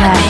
Love.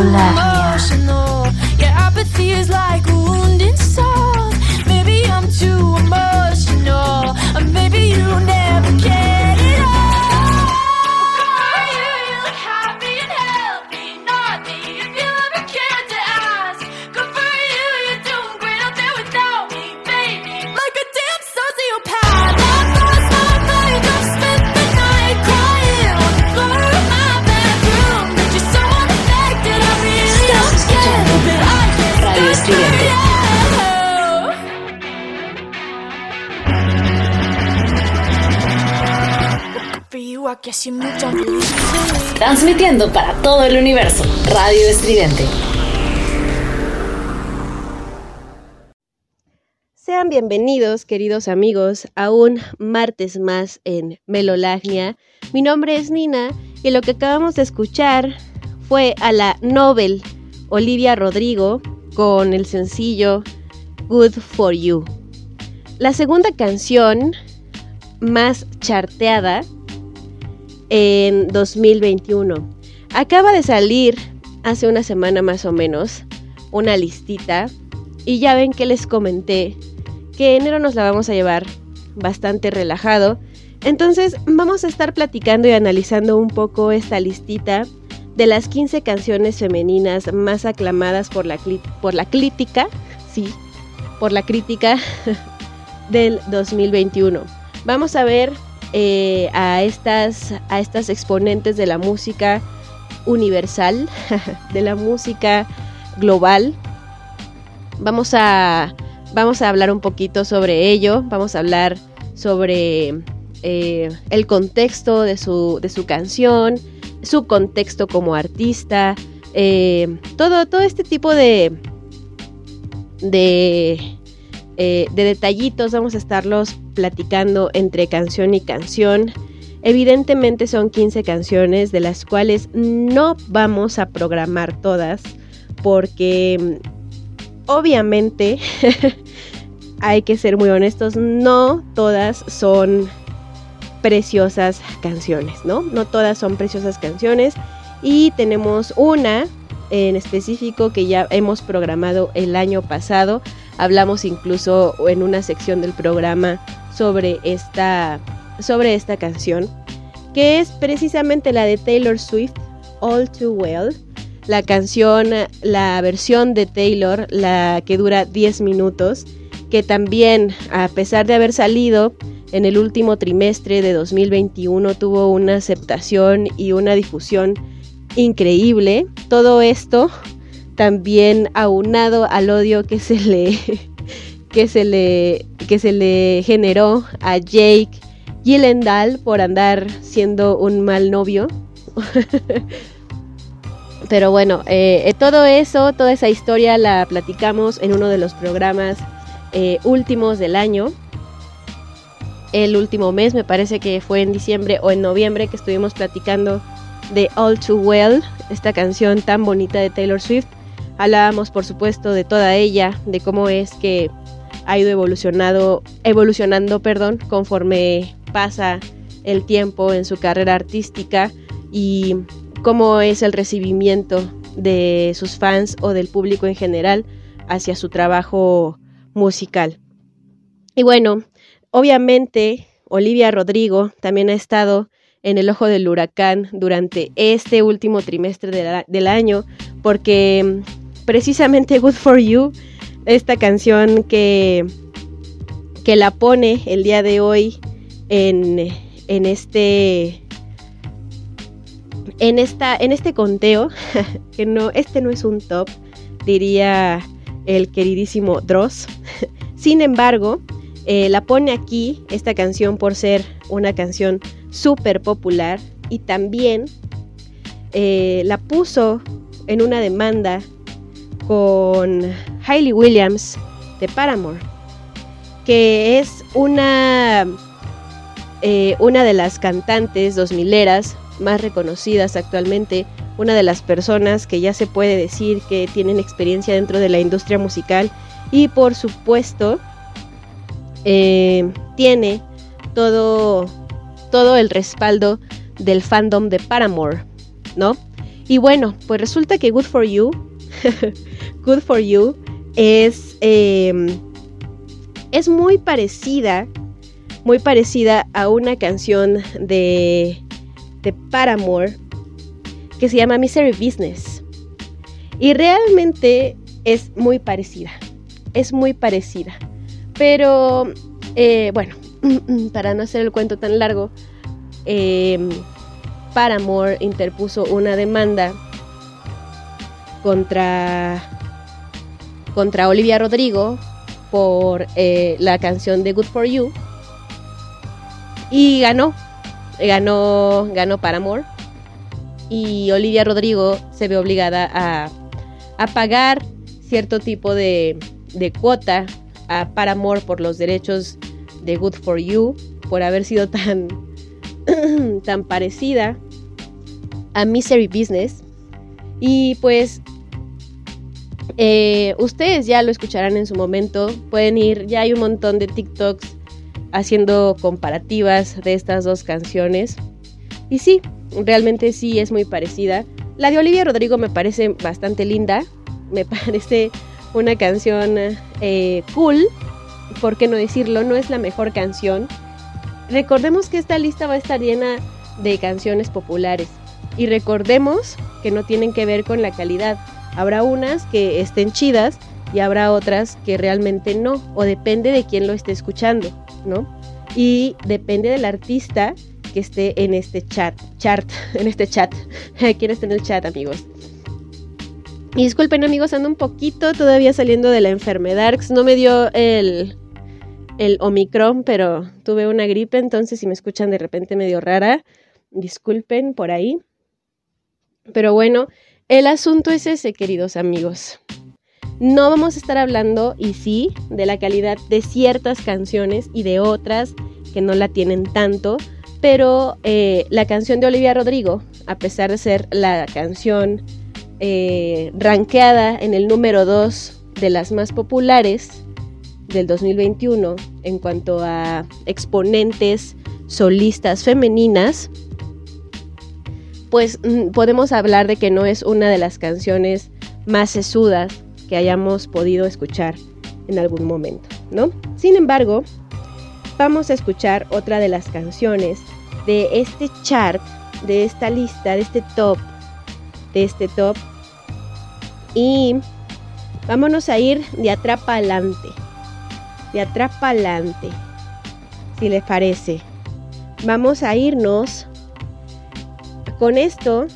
emotional. Your apathy is like a wounded soul. Maybe I'm too emotional. Or maybe you Transmitiendo para todo el universo. Radio Estridente. Sean bienvenidos, queridos amigos, a un martes más en Melolagnia. Mi nombre es Nina y lo que acabamos de escuchar fue a la Nobel Olivia Rodrigo con el sencillo Good for You. La segunda canción más charteada en 2021. Acaba de salir hace una semana más o menos una listita y ya ven que les comenté que enero nos la vamos a llevar bastante relajado. Entonces vamos a estar platicando y analizando un poco esta listita de las 15 canciones femeninas más aclamadas por la, por la crítica, sí, por la crítica del 2021. Vamos a ver eh, a, estas, a estas exponentes de la música universal, de la música global. Vamos a, vamos a hablar un poquito sobre ello, vamos a hablar sobre eh, el contexto de su, de su canción, su contexto como artista, eh, todo, todo este tipo de, de, de detallitos vamos a estarlos platicando entre canción y canción. Evidentemente son 15 canciones de las cuales no vamos a programar todas porque mm, obviamente hay que ser muy honestos, no todas son preciosas canciones, ¿no? No todas son preciosas canciones y tenemos una en específico que ya hemos programado el año pasado. Hablamos incluso en una sección del programa sobre esta, sobre esta canción, que es precisamente la de Taylor Swift, All Too Well. la canción, la versión de Taylor, la que dura 10 minutos, que también, a pesar de haber salido en el último trimestre de 2021, tuvo una aceptación y una difusión increíble. Todo esto también aunado al odio que se le que se le que se le generó a Jake Gyllenhaal por andar siendo un mal novio. Pero bueno, eh, eh, todo eso, toda esa historia la platicamos en uno de los programas eh, últimos del año. El último mes, me parece que fue en diciembre o en noviembre que estuvimos platicando de All Too Well, esta canción tan bonita de Taylor Swift. Hablábamos, por supuesto, de toda ella, de cómo es que ha ido evolucionado, evolucionando, perdón, conforme pasa el tiempo en su carrera artística y cómo es el recibimiento de sus fans o del público en general hacia su trabajo musical. Y bueno, obviamente Olivia Rodrigo también ha estado en el ojo del huracán durante este último trimestre del año porque precisamente Good for You, esta canción que, que la pone el día de hoy en, en este en esta en este conteo que no este no es un top diría el queridísimo Dross. Sin embargo eh, la pone aquí esta canción por ser una canción súper popular y también eh, la puso en una demanda con Hailey Williams de Paramore, que es una, eh, una de las cantantes dos mileras más reconocidas actualmente, una de las personas que ya se puede decir que tienen experiencia dentro de la industria musical y por supuesto eh, tiene todo, todo el respaldo del fandom de Paramore, ¿no? Y bueno, pues resulta que Good for You Good for You es, em, es muy parecida, muy parecida a una canción de, de Paramore que se llama Misery Business. Y realmente es muy parecida, es muy parecida. Pero, eh, bueno, para no hacer el cuento tan largo, em, Paramore interpuso una demanda contra, contra Olivia Rodrigo por eh, la canción de Good for You. Y ganó, ganó, ganó Paramore. Y Olivia Rodrigo se ve obligada a, a pagar cierto tipo de, de cuota a Paramore por los derechos de Good for You, por haber sido tan, tan parecida a Misery Business. Y pues eh, ustedes ya lo escucharán en su momento. Pueden ir, ya hay un montón de TikToks haciendo comparativas de estas dos canciones. Y sí, realmente sí es muy parecida. La de Olivia Rodrigo me parece bastante linda. Me parece una canción eh, cool. ¿Por qué no decirlo? No es la mejor canción. Recordemos que esta lista va a estar llena de canciones populares. Y recordemos que no tienen que ver con la calidad Habrá unas que estén chidas y habrá otras que realmente no, o depende de quién lo esté escuchando, ¿no? Y depende del artista que esté en este chat, chart, en este chat. ¿Quién está en el chat, amigos? Y disculpen, amigos, ando un poquito todavía saliendo de la enfermedad. No me dio el, el Omicron, pero tuve una gripe, entonces si me escuchan de repente medio rara, disculpen por ahí. Pero bueno, el asunto es ese, queridos amigos. No vamos a estar hablando, y sí, de la calidad de ciertas canciones y de otras que no la tienen tanto, pero eh, la canción de Olivia Rodrigo, a pesar de ser la canción eh, rankeada en el número 2 de las más populares del 2021 en cuanto a exponentes solistas femeninas, pues mm, podemos hablar de que no es una de las canciones más sesudas que hayamos podido escuchar en algún momento, ¿no? Sin embargo, vamos a escuchar otra de las canciones de este chart, de esta lista, de este top, de este top, Y vámonos a ir de atrás para adelante. De atrás para adelante. Si les parece. Vamos a irnos con esto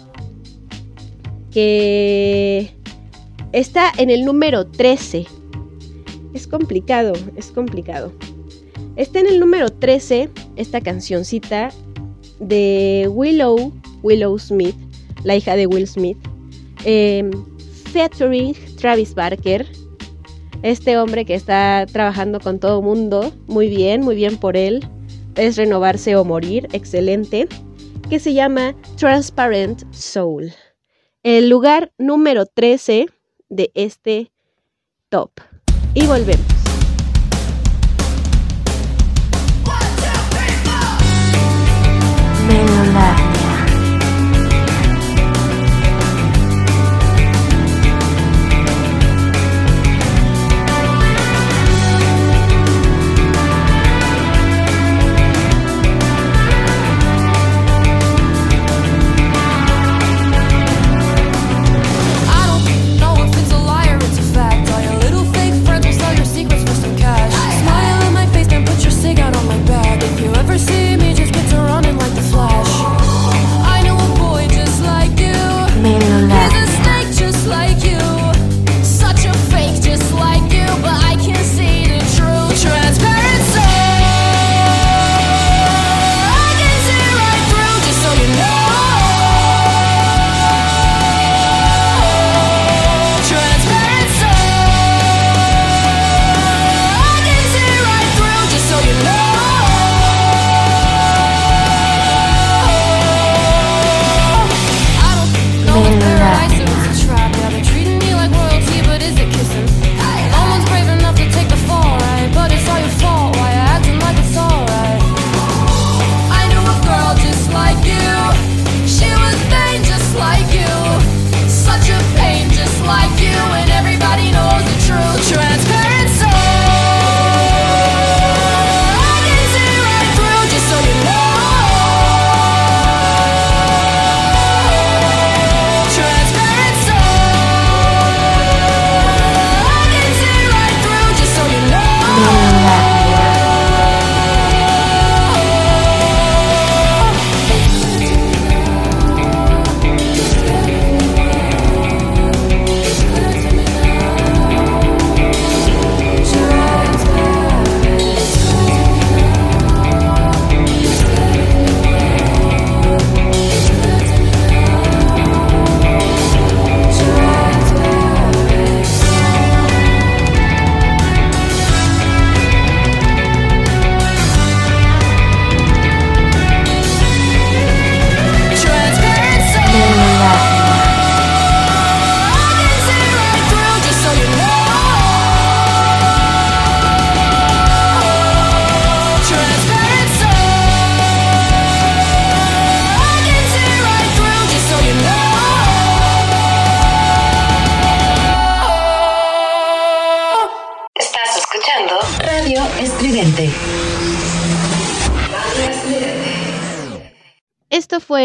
que está en el número 13. Es complicado, es complicado. Está en el número 13 esta cancioncita de Willow, Willow Smith, la hija de Will Smith, eh, featuring Travis Barker, este hombre que está trabajando con todo mundo, muy bien, muy bien por él, es renovarse o morir, excelente, que se llama Transparent Soul, el lugar número 13 de este top. Y volvemos.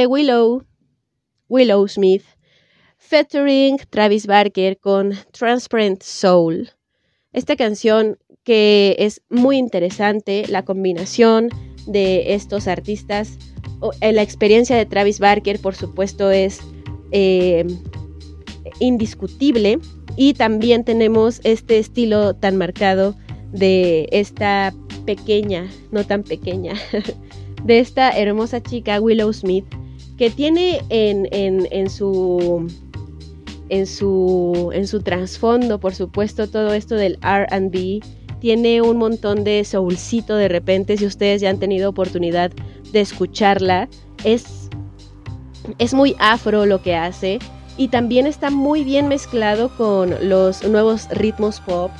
Willow, Willow Smith, featuring Travis Barker con Transparent Soul. Esta canción que es muy interesante, la combinación de estos artistas, eh, la experiencia de Travis Barker, por supuesto, es eh, indiscutible. Y también tenemos este estilo tan marcado de esta pequeña, no tan pequeña, de esta hermosa chica Willow Smith, que tiene en, en- en su en su en su trasfondo, por supuesto, todo esto del R&B, tiene un montón de soulcito de repente, si ustedes ya han tenido oportunidad de escucharla, es es muy afro lo que hace y también está muy bien mezclado con los nuevos ritmos pop,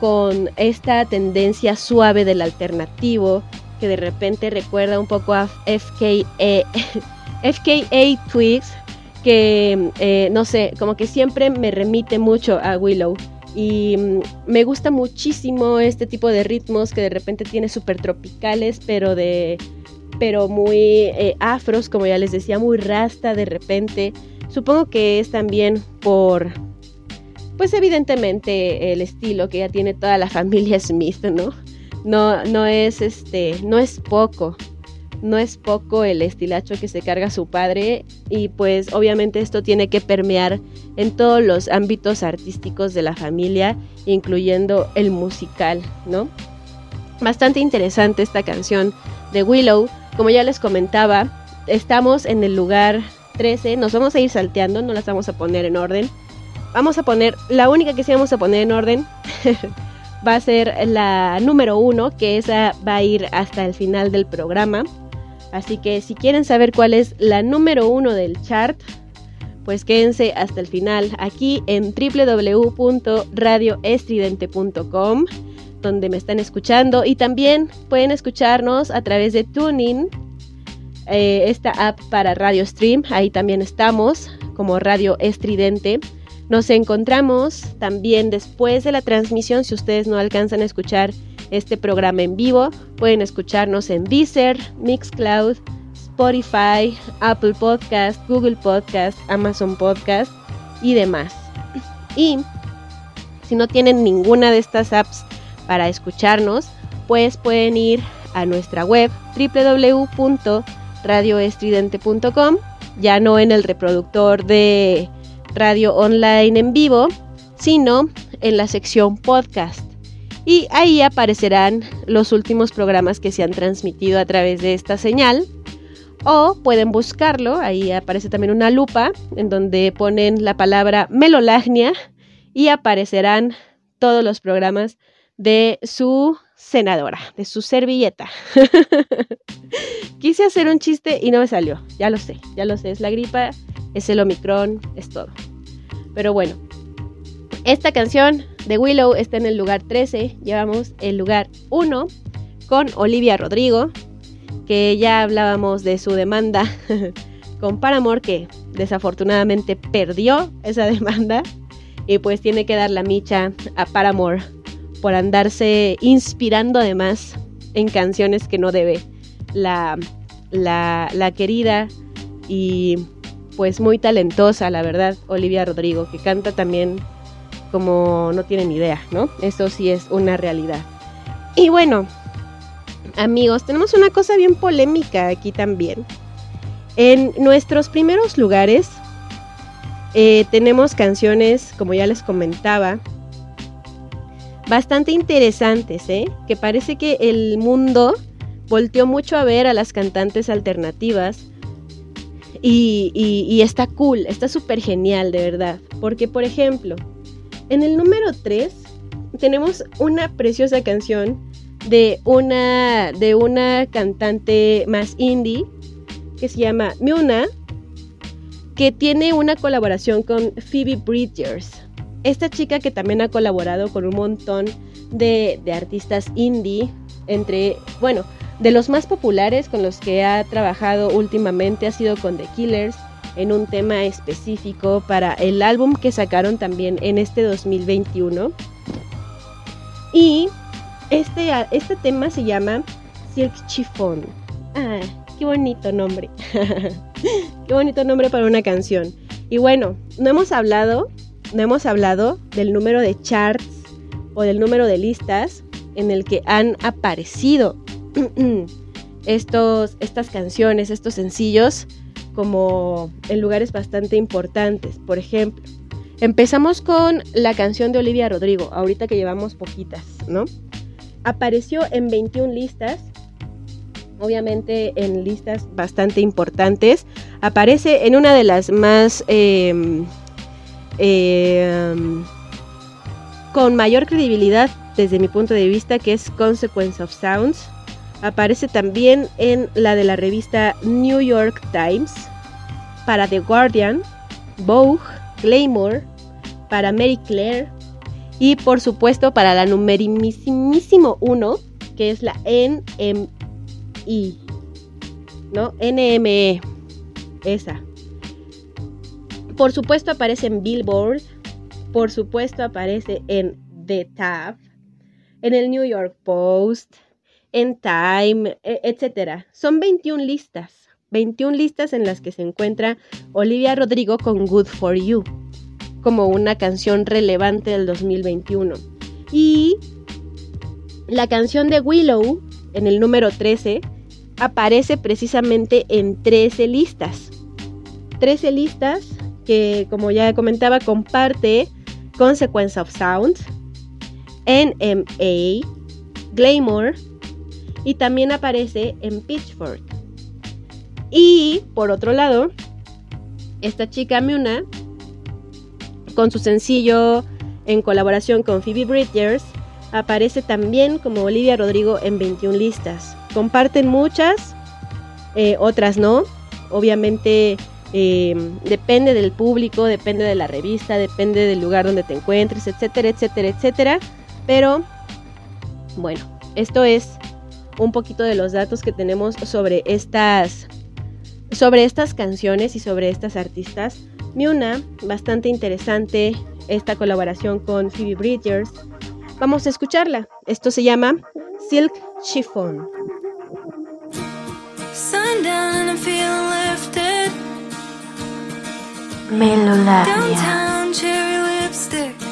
con esta tendencia suave del alternativo que de repente recuerda un poco a FKA, FKA Twigs, que eh, no sé, como que siempre me remite mucho a Willow. Y mm, me gusta muchísimo este tipo de ritmos que de repente tiene súper tropicales, pero de pero muy eh, afros, como ya les decía, muy rasta de repente. Supongo que es también por pues evidentemente el estilo que ya tiene toda la familia Smith, ¿no? No, no es este, no es poco. No es poco el estilacho que se carga su padre y pues obviamente esto tiene que permear en todos los ámbitos artísticos de la familia, incluyendo el musical, ¿no? Bastante interesante esta canción de Willow. Como ya les comentaba, estamos en el lugar 13. Nos vamos a ir salteando, no las vamos a poner en orden. Vamos a poner, la única que sí vamos a poner en orden va a ser la número 1, que esa va a ir hasta el final del programa. Así que si quieren saber cuál es la número 1 del chart, pues quédense hasta el final aquí en www.radioestridente.com donde me están escuchando y también pueden escucharnos a través de Tuning, eh, esta app para Radio Stream, ahí también estamos como Radio Estridente. Nos encontramos también después de la transmisión, si ustedes no alcanzan a escuchar este programa en vivo, pueden escucharnos en Deezer, Mixcloud, Spotify, Apple Podcast, Google Podcast, Amazon Podcast y demás. Y si no tienen ninguna de estas apps para escucharnos, pues pueden ir a nuestra web www.radioestridente.com, ya no en el reproductor de radio online en vivo, sino en la sección podcast. Y ahí aparecerán los últimos programas que se han transmitido a través de esta señal. O pueden buscarlo, ahí aparece también una lupa en donde ponen la palabra melolagnia y aparecerán todos los programas de su senadora, de su servilleta. Quise hacer un chiste y no me salió, ya lo sé, ya lo sé, es la gripa, es el Omicron, es todo. Pero bueno, esta canción de Willow está en el lugar 13, llevamos el lugar 1 con Olivia Rodrigo, que ya hablábamos de su demanda con Paramore, que desafortunadamente perdió esa demanda. Y pues tiene que dar la micha a Paramore por andarse inspirando además en canciones que no debe. La, la, querida y pues muy talentosa, la verdad, Olivia Rodrigo, que canta también como no tienen idea, ¿no? Eso sí es una realidad. Y bueno, amigos, tenemos una cosa bien polémica aquí también. En nuestros primeros lugares eh, tenemos canciones, como ya les comentaba, bastante interesantes, ¿eh? Que parece que el mundo volteó mucho a ver a las cantantes alternativas. Y, y, está cool, está súper genial, de verdad. Porque, por ejemplo, en el número 3 tenemos una preciosa canción de una, de una cantante más indie que se llama Muna, que tiene una colaboración con Phoebe Bridgers. Esta chica que también ha colaborado con un montón de, artistas indie, entre, bueno, de los más populares con los que ha trabajado últimamente ha sido con The Killers en un tema específico para el álbum que sacaron también en este 2021. Y este, este tema se llama Silk Chiffon. Ah, qué bonito nombre. qué bonito nombre para una canción. Y bueno, no hemos hablado no hemos hablado del número de charts o del número de listas en el que han aparecido estos, estas canciones, estos sencillos, como en lugares bastante importantes. Por ejemplo, empezamos con la canción de Olivia Rodrigo, ahorita que llevamos poquitas, ¿no? Apareció en 21 listas, obviamente en listas bastante importantes. Aparece en una de las más... Em, Em, con mayor credibilidad desde mi punto de vista, que es Consequence of Sounds. Aparece también en la de la revista New York Times, para The Guardian, Vogue, Glamour, para Mary Claire y por supuesto para la numerimísimo 1, que es la NMI, ¿no? NME, esa. Por supuesto aparece en Billboard, por supuesto aparece en The Tab, en el New York Post, en Time, e, etc. Son 21 listas, 21 listas en las que se encuentra Olivia Rodrigo con Good For You. como una canción relevante del 2021. Y la canción de Willow, en el número 13, aparece precisamente en 13 listas. 13 listas que, como ya comentaba, comparte Consequence of Sound, NMA, Glamour y también aparece en Pitchfork. Y por otro lado, esta chica Muna, con su sencillo en colaboración con Phoebe Bridgers, aparece también como Olivia Rodrigo en 21 listas. Comparten muchas, eh, otras no. Obviamente eh, depende del público, depende de la revista, depende del lugar donde te encuentres, etcétera, etcétera, etcétera. Pero bueno, esto es un poquito de los datos que tenemos sobre estas sobre estas canciones y sobre estas artistas. Miuna, bastante interesante esta colaboración con Phoebe Bridgers. Vamos a escucharla. Esto se llama Silk Chiffon. Sundown and I'm feeling lifted. Melolavnia. Downtown cherry lipstick.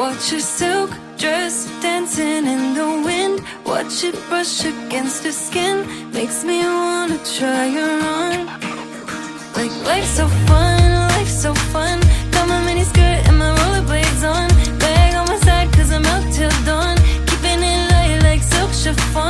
Watch your silk dress dancing in the wind. Watch it brush against her skin. Makes me wanna try her on. Like life's so fun, life's so fun. Got my mini skirt and my rollerblades on. Bag on my side cause I'm out till dawn. Keeping it light like silk chiffon.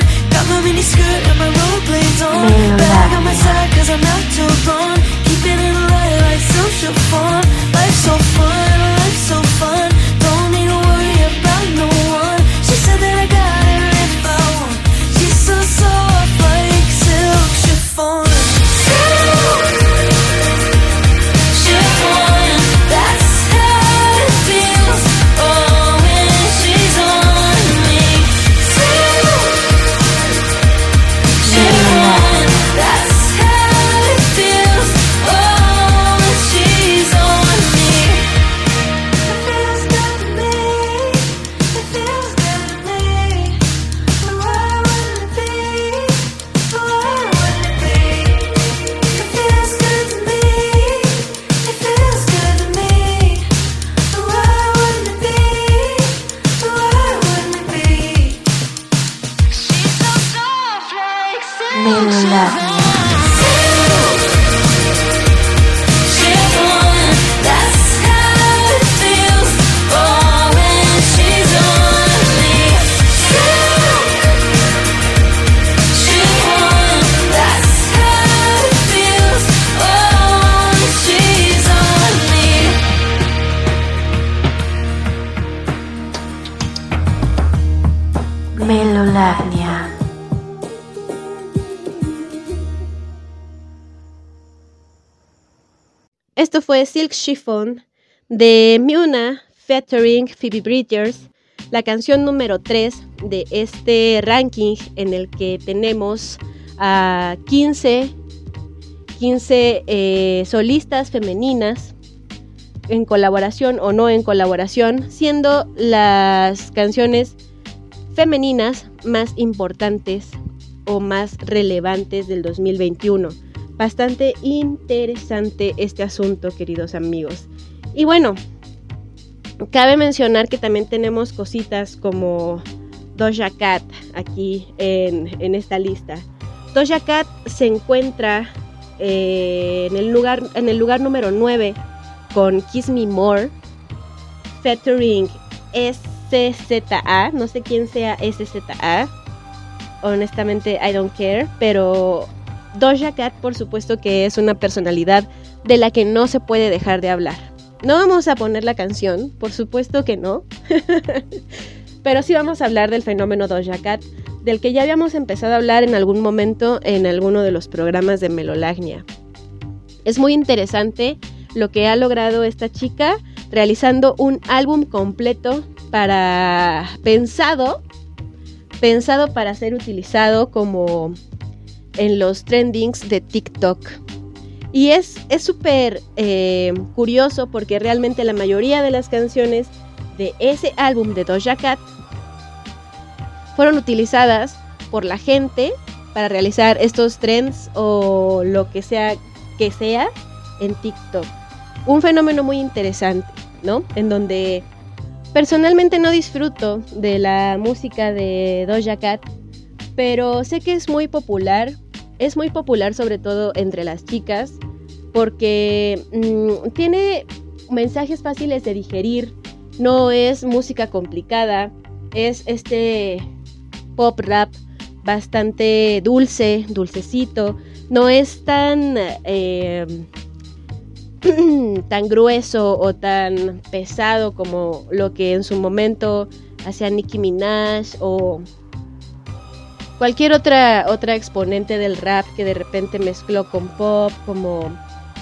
Got my mini skirt and my rollerblades on. Bag on my side cause I'm not till gone. Keeping it light like chiffon. Life's so fun, life's so fun. Don't need to worry about no one. Esto fue Silk Chiffon de Muna featuring Phoebe Bridgers, la canción número 3 de este ranking en el que tenemos a 15, 15 eh, solistas femeninas en colaboración o no en colaboración, siendo las canciones femeninas más importantes o más relevantes del 2021. Bastante interesante este asunto, queridos amigos. Y bueno, cabe mencionar que también tenemos cositas como Doja Cat aquí en, en esta lista. Doja Cat se encuentra eh, en, el lugar, en el lugar número 9 con Kiss Me More, featuring SZA, no sé quién sea SZA, honestamente I don't care, pero Doja Cat por supuesto que es una personalidad de la que no se puede dejar de hablar. No vamos a poner la canción, por supuesto que no, pero sí vamos a hablar del fenómeno Doja Cat, del que ya habíamos empezado a hablar en algún momento en alguno de los programas de Melolagnia. Es muy interesante lo que ha logrado esta chica realizando un álbum completo para pensado pensado para ser utilizado como en los trendings de TikTok. Y es súper eh, curioso porque realmente la mayoría de las canciones de ese álbum de Doja Cat fueron utilizadas por la gente para realizar estos trends o lo que sea que sea en TikTok. Un fenómeno muy interesante, ¿no? En donde personalmente no disfruto de la música de Doja Cat, pero sé que es muy popular. Es muy popular sobre todo entre las chicas porque mm, tiene mensajes fáciles de digerir, no es música complicada, es este pop rap bastante dulce, dulcecito, no es tan, eh, tan grueso o tan pesado como lo que en su momento hacía Nicki Minaj o cualquier otra, otra exponente del rap que de repente mezcló con pop, como,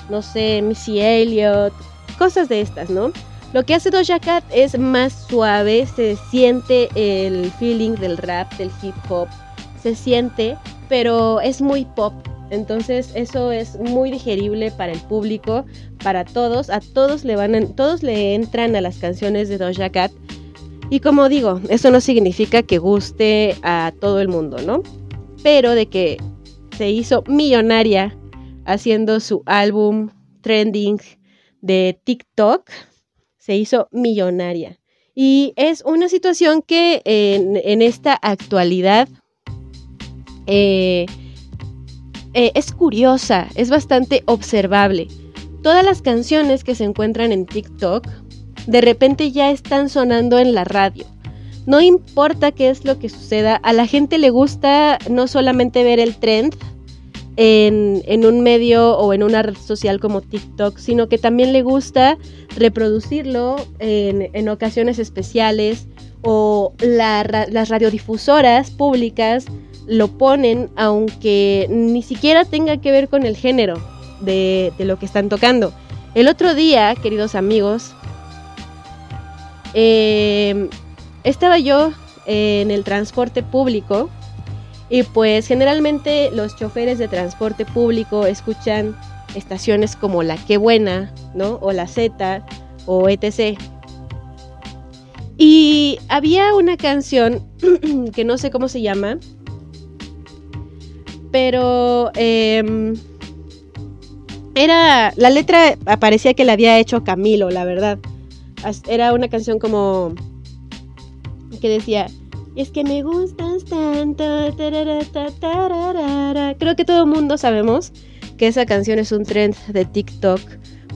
no sé, Missy Elliott, cosas de estas, ¿no? Lo que hace Doja Cat es más suave, se siente el feeling del rap, del hip hop, se siente, pero es muy pop. Entonces eso es muy digerible para el público, para todos, a todos le van, todos le entran a las canciones de Doja Cat. Y como digo, eso no significa que guste a todo el mundo, ¿no? Pero de que se hizo millonaria haciendo su álbum trending de TikTok, se hizo millonaria. Y es una situación que en, esta actualidad eh, eh, es curiosa, es bastante observable. Todas las canciones que se encuentran en TikTok de repente ya están sonando en la radio. No importa qué es lo que suceda, a la gente le gusta no solamente ver el trend, en, un medio o en una red social como TikTok, sino que también le gusta reproducirlo en, ocasiones especiales o las radiodifusoras públicas lo ponen aunque ni siquiera tenga que ver con el género de, lo que están tocando. El otro día, queridos amigos, eh, estaba yo en el transporte público y pues generalmente los choferes de transporte público escuchan estaciones como La Qué Buena, ¿no? O La Z o etc. Y había una canción que no sé cómo se llama, pero em, era la letra parecía que la había hecho Camilo, la verdad. Era una canción como que decía es que me gustas tanto. Creo que todo el mundo sabemos que esa canción es un trend de TikTok.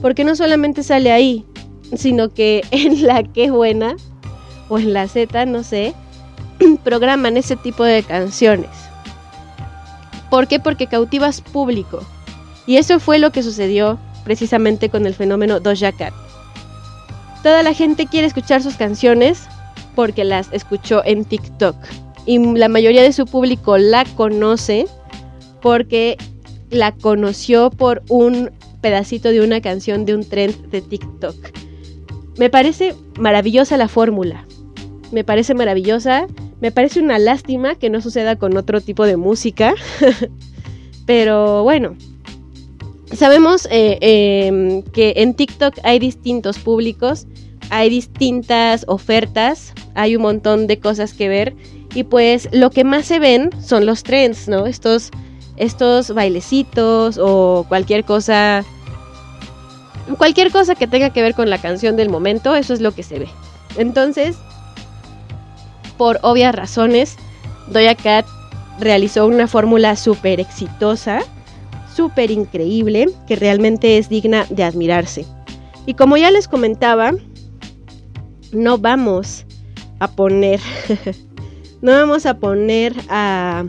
Porque no solamente sale ahí, sino que en la que buena o en la Z, no sé, programan ese tipo de canciones. ¿Por qué? Porque cautivas público. Y eso fue lo que sucedió precisamente con el fenómeno Doja Cat. Toda la gente quiere escuchar sus canciones porque las escuchó en TikTok. Y la mayoría de su público la conoce porque la conoció por un pedacito de una canción de un trend de TikTok. Me parece maravillosa la fórmula. Me parece maravillosa. Me parece una lástima que no suceda con otro tipo de música. Pero bueno, sabemos eh, em, que en TikTok hay distintos públicos hay distintas ofertas, hay un montón de cosas que ver y pues lo que más se ven son los trends, ¿no? Estos, estos bailecitos o cualquier cosa, cualquier cosa que tenga que ver con la canción del momento, eso es lo que se ve. Entonces, por obvias razones, Doja Cat realizó una fórmula súper exitosa, súper increíble que realmente es digna de admirarse. Y como ya les comentaba, no vamos a poner, no vamos a poner a,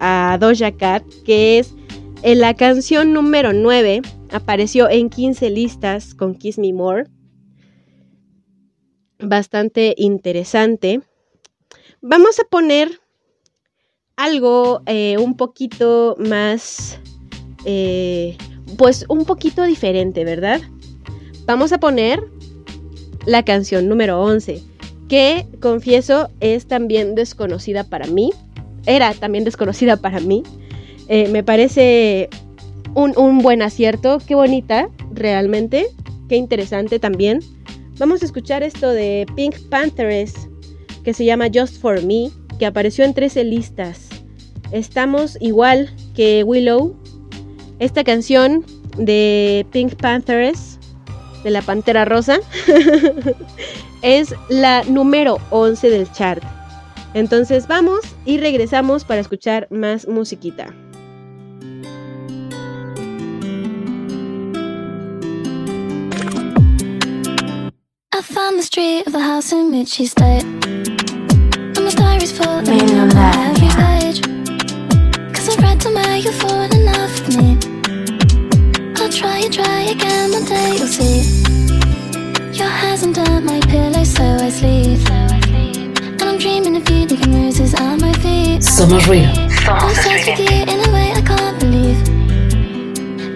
a Doja Cat, que es en la canción número 9, apareció en 15 listas con Kiss Me More. Bastante interesante. Vamos a poner algo eh, un poquito más, eh, pues un poquito diferente, ¿verdad? Vamos a poner la canción número 11, que confieso es también desconocida para mí. Era también desconocida para mí. Eh, me parece un, un buen acierto. Qué bonita, realmente. Qué interesante también. Vamos a escuchar esto de Pink Panthers, que se llama Just for Me, que apareció en 13 listas. Estamos igual que Willow. Esta canción de Pink Panthers, de la Pantera Rosa, es la número 11 del chart. Entonces vamos y regresamos para escuchar más musiquita. I found the street of the house in which she stayed. And my diary's full of Mellow you on Latvia. every page. Cause I've read somewhere you've fallen in love with me. I'll try and try again one day you'll see. Your hands under my pillow so I sleep. And I'm dreaming of you leaving roses at my feet. Somos ruido. I'm obsessed with you in a way I can't believe.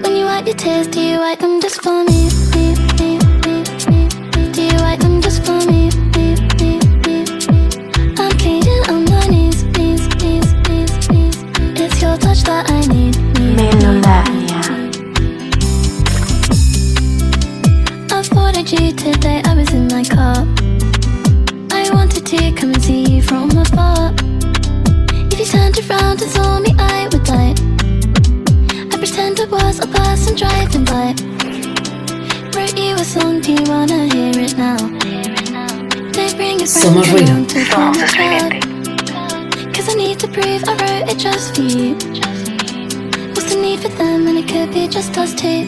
When you wipe your tears, do you wipe them just for me? me? Do you wipe them just for me? me, touch that I need. need, Melolavnia. I spotted you today, I was in my car. I wanted to come and see you from afar. If you turned around and saw me, I would die. I pretend I was a person driving by. Wrote you a song, do you wanna hear it now? They bring your friends Somos ruido. around to come and chat. Cause I need to prove I wrote it just for you. What's the need for them and it could be just us two?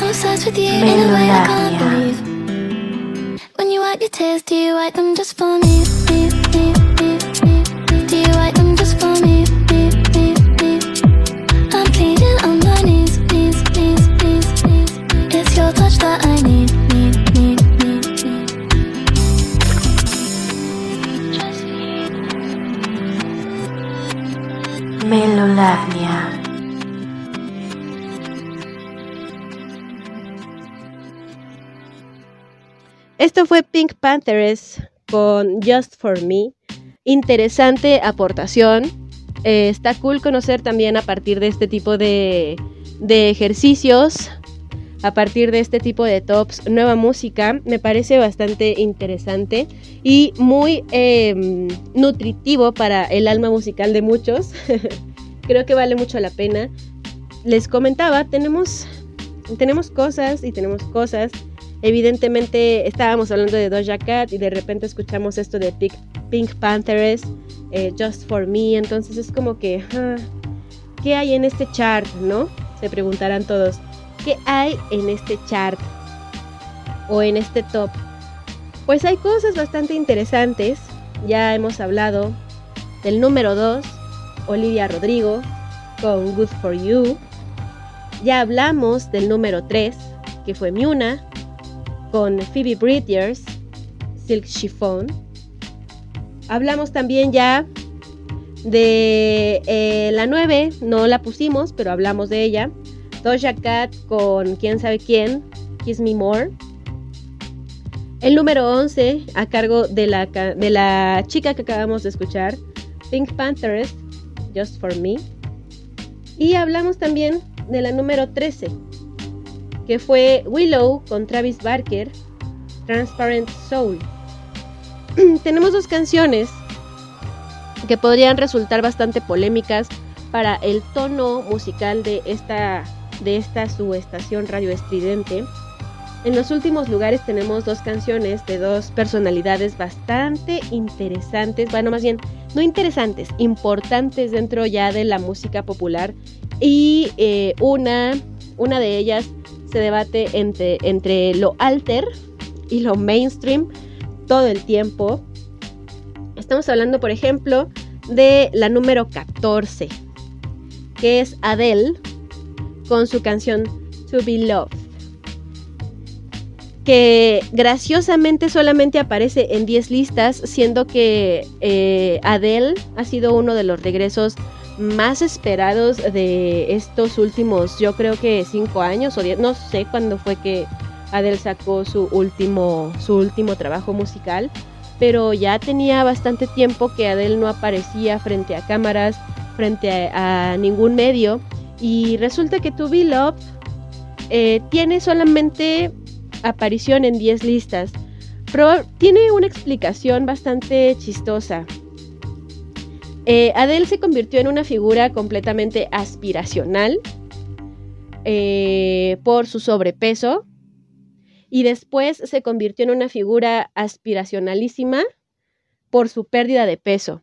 I'm obsessed with you in a way I can't believe. When you wipe your tears, do you wipe them just for me? Do you wipe them just for me? I'm pleading on my knees, knees, knees, knees. It's your touch that I need, Melolavnia. Esto fue Pink Panthers con Just for Me. Interesante aportación. Eh, está cool conocer también a partir de este tipo de, de ejercicios, a partir de este tipo de tops, nueva música. Me parece bastante interesante y muy eh, nutritivo para el alma musical de muchos. Creo que vale mucho la pena. Les comentaba, tenemos, tenemos cosas y tenemos cosas. Evidentemente estábamos hablando de Doja Cat y de repente escuchamos esto de Pink, Pink Panthers, eh, Just for Me. Entonces es como que, ah, ¿qué hay en este chart, no? Se preguntarán todos, ¿qué hay en este chart o en este top? Pues hay cosas bastante interesantes. Ya hemos hablado del número 2, Olivia Rodrigo, con Good for You. Ya hablamos del número 3, que fue Miuna, con Phoebe Bridgers, Silk Chiffon. Hablamos también ya de eh, la 9, no la pusimos, pero hablamos de ella. Doja Cat con quién sabe quién, Kiss Me More. El número 11, a cargo de la, de la chica que acabamos de escuchar, Pink Panthers, Just for Me. Y hablamos también de la número 13, que fue Willow con Travis Barker, Transparent Soul. Tenemos dos canciones que podrían resultar bastante polémicas para el tono musical de esta, de esta su estación radio estridente. En los últimos lugares tenemos dos canciones de dos personalidades bastante interesantes, bueno, más bien, no interesantes, importantes dentro ya de la música popular y eh, una, una de ellas se debate entre, entre lo alter y lo mainstream todo el tiempo. Estamos hablando, por ejemplo, de la número 14, que es Adele con su canción To Be Loved, que graciosamente solamente aparece en 10 listas, siendo que eh, Adele ha sido uno de los regresos más esperados de estos últimos, yo creo que 5 años o 10, no sé cuándo fue que Adele sacó su último, su último trabajo musical, pero ya tenía bastante tiempo que Adele no aparecía frente a cámaras, frente a, ningún medio, y resulta que To Be eh, tiene solamente aparición en 10 listas, pero tiene una explicación bastante chistosa. Eh, Adele se convirtió en una figura completamente aspiracional eh, por su sobrepeso y después se convirtió en una figura aspiracionalísima por su pérdida de peso.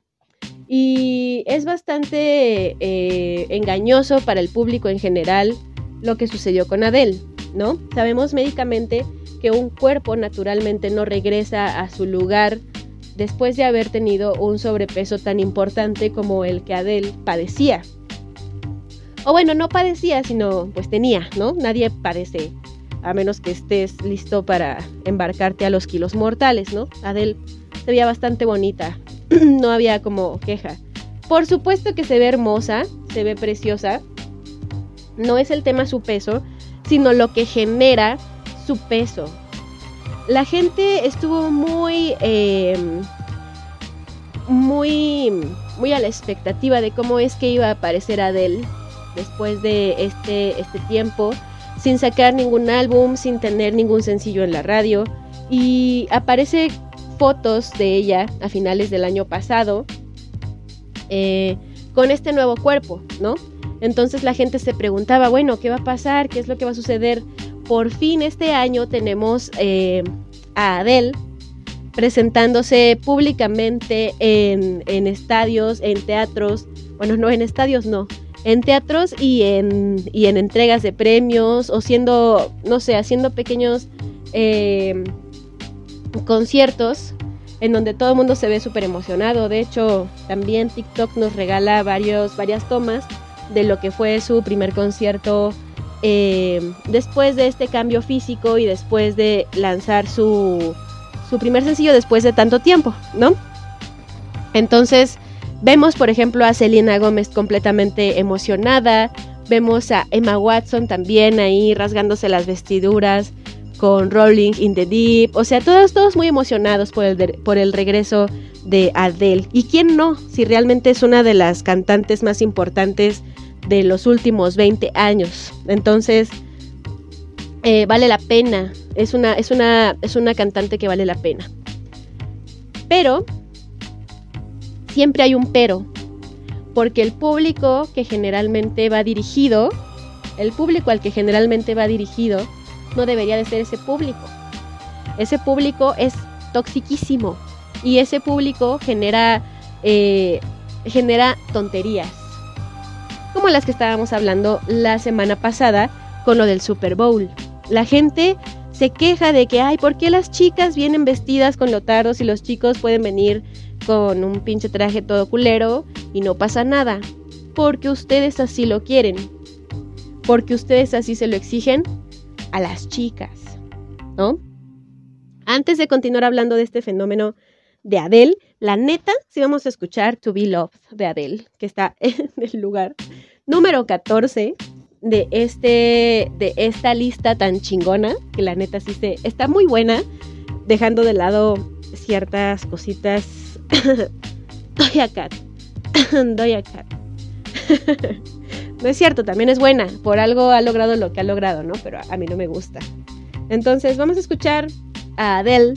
Y es bastante eh, engañoso para el público en general lo que sucedió con Adele, ¿no? Sabemos médicamente que un cuerpo naturalmente no regresa a su lugar después de haber tenido un sobrepeso tan importante como el que Adele padecía. O bueno, no padecía, sino pues tenía, ¿no? Nadie padece a menos que estés listo para embarcarte a los kilos mortales, ¿no? Adele se veía bastante bonita, no había como queja. Por supuesto que se ve hermosa, se ve preciosa. No es el tema su peso, sino lo que genera su peso. La gente estuvo muy, em, muy, muy a la expectativa de cómo es que iba a aparecer Adele después de este, este tiempo sin sacar ningún álbum, sin tener ningún sencillo en la radio. Y aparece fotos de ella a finales del año pasado eh, con este nuevo cuerpo, ¿no? Entonces la gente se preguntaba, bueno, ¿qué va a pasar? ¿Qué es lo que va a suceder? Por fin este año tenemos eh, a Adele presentándose públicamente en, en estadios, en teatros, bueno, no en estadios, no, en teatros y en, y en entregas de premios o siendo, no sé, haciendo pequeños eh, conciertos en donde todo el mundo se ve súper emocionado. De hecho, también TikTok nos regala varios, varias tomas de lo que fue su primer concierto eh, después de este cambio físico y después de lanzar su, su primer sencillo después de tanto tiempo, ¿no? Entonces, Vemos, por ejemplo, a Selena Gómez completamente emocionada. Vemos a Emma Watson también ahí rasgándose las vestiduras con Rolling in the Deep. O sea, todos, todos muy emocionados por el, por el regreso de Adele. ¿Y quién no? Si realmente es una de las cantantes más importantes de los últimos 20 años. Entonces, eh, vale la pena. Es una, es, una, es una cantante que vale la pena. Pero siempre hay un pero, porque el público que generalmente va dirigido, el público al que generalmente va dirigido, no debería de ser ese público. Ese público es toxiquísimo y ese público genera, eh, genera tonterías, como las que estábamos hablando la semana pasada con lo del Super Bowl. La gente se queja de que, ay, ¿por qué las chicas vienen vestidas con lotaros y los chicos pueden venir con un pinche traje todo culero y no pasa nada. Porque ustedes así lo quieren. Porque ustedes así se lo exigen a las chicas. ¿No? Antes de continuar hablando de este fenómeno de Adele, la neta, si vamos a escuchar To Be Loved de Adele, que está en el lugar número 14 de, este, de esta lista tan chingona, que la neta sí se, está muy buena, dejando de lado ciertas cositas Doy Cat. Doy Cat. No es cierto, también es buena. Por algo ha logrado lo que ha logrado, ¿no? Pero a mí no me gusta. Entonces vamos a escuchar a Adele,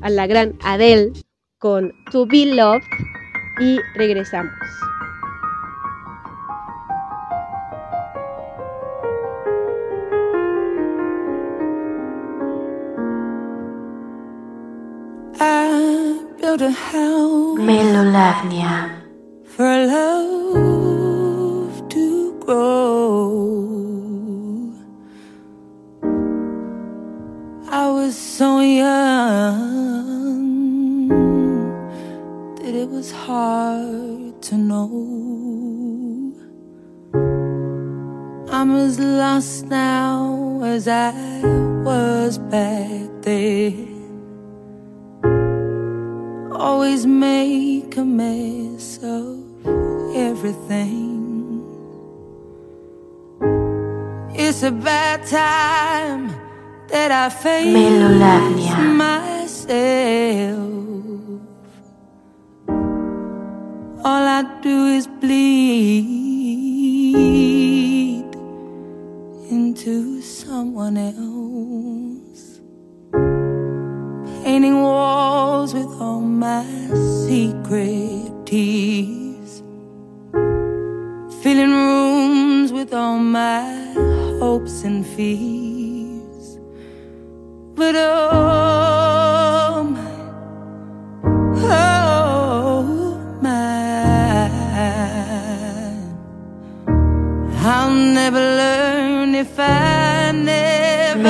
a la gran Adele, con To Be Loved y regresamos. Melolavnia for love grow. I was so young that it was hard to know. I'm as lost now as I was back then. Always make a mess of everything. It's a bad time that I face Melolavnia. myself. All I do is bleed into someone else. Painting walls with all my secret tears. Filling rooms with all my hopes and fears. But oh my, oh my, I'll never learn if I never.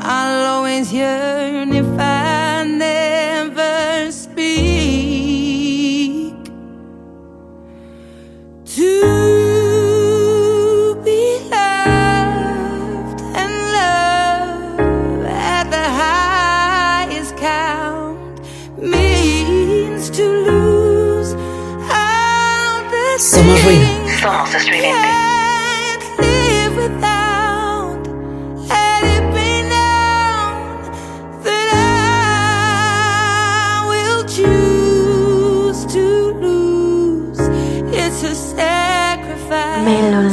I'll always yearn if I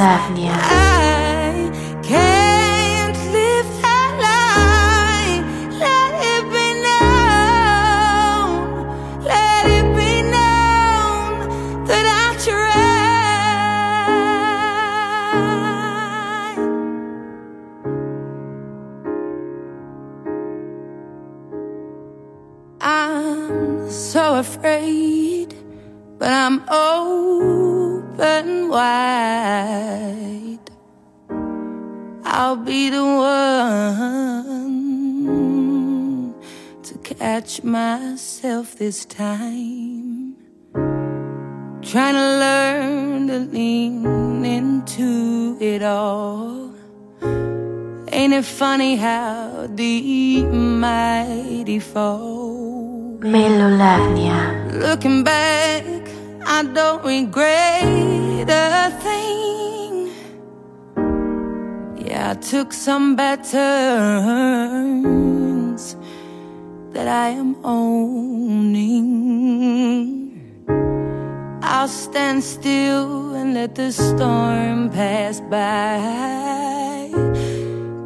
Melolavnia. I can't live that lie. Let it be known. Let it be known that I tried. I'm so afraid, but I'm open wide. I'll be the one to catch myself this time. Trying to learn to lean into it all. Ain't it funny how deep mighty fall? Melolavnia. Looking back, I don't regret a thing. Yeah, I took some bad turns that I am owning. I'll stand still and let the storm pass by.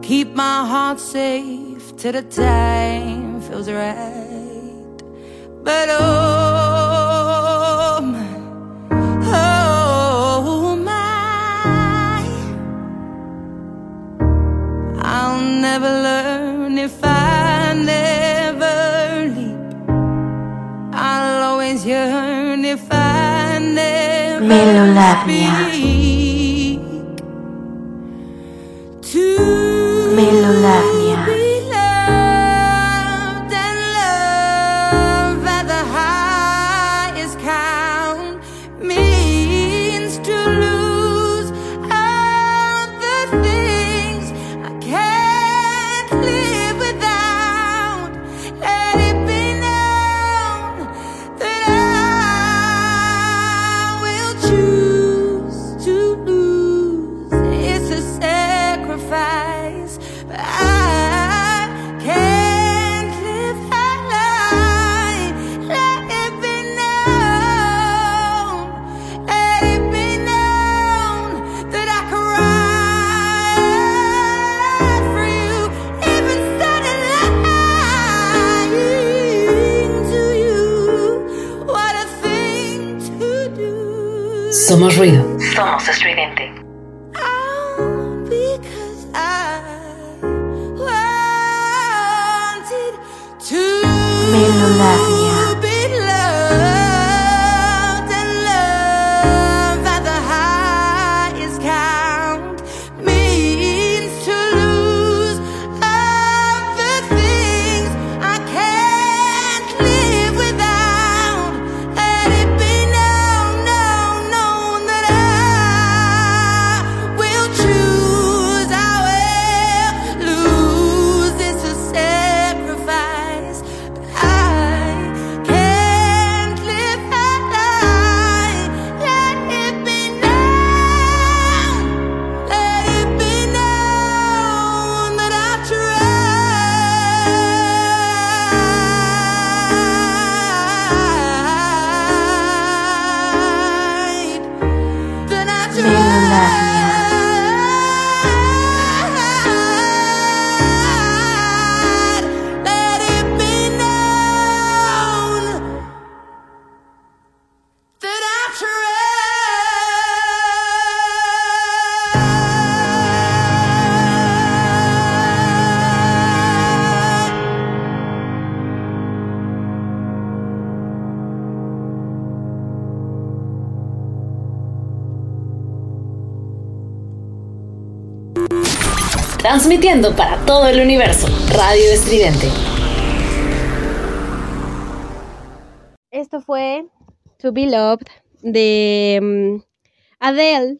Keep my heart safe till the time feels right. But oh I'll never learn if I never leap. I'll always yearn if I never Melolavnia. Somos ruido. Somos estridente. Transmitiendo para todo el universo. Radio Estridente. Esto fue To Be Loved de mm, Adele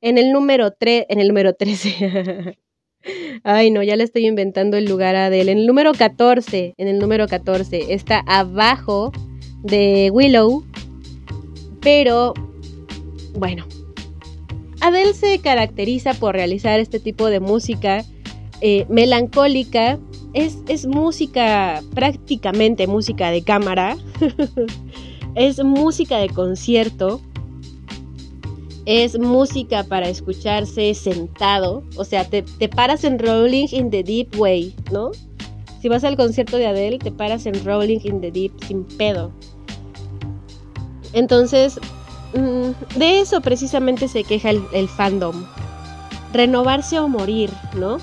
en el número 3, en el número 13. Ay, no, ya le estoy inventando el lugar a Adele. En el número 14, en el número 14 está abajo de Willow, pero bueno, Adele se caracteriza por realizar este tipo de música eh, melancólica. Es, es música, prácticamente música de cámara. es música de concierto. Es música para escucharse sentado. O sea, te, te paras en Rolling in the Deep Way, ¿no? Si vas al concierto de Adele, te paras en Rolling in the Deep sin pedo. Entonces, mm, de eso precisamente se queja el, fandom. Renovarse o morir, ¿no?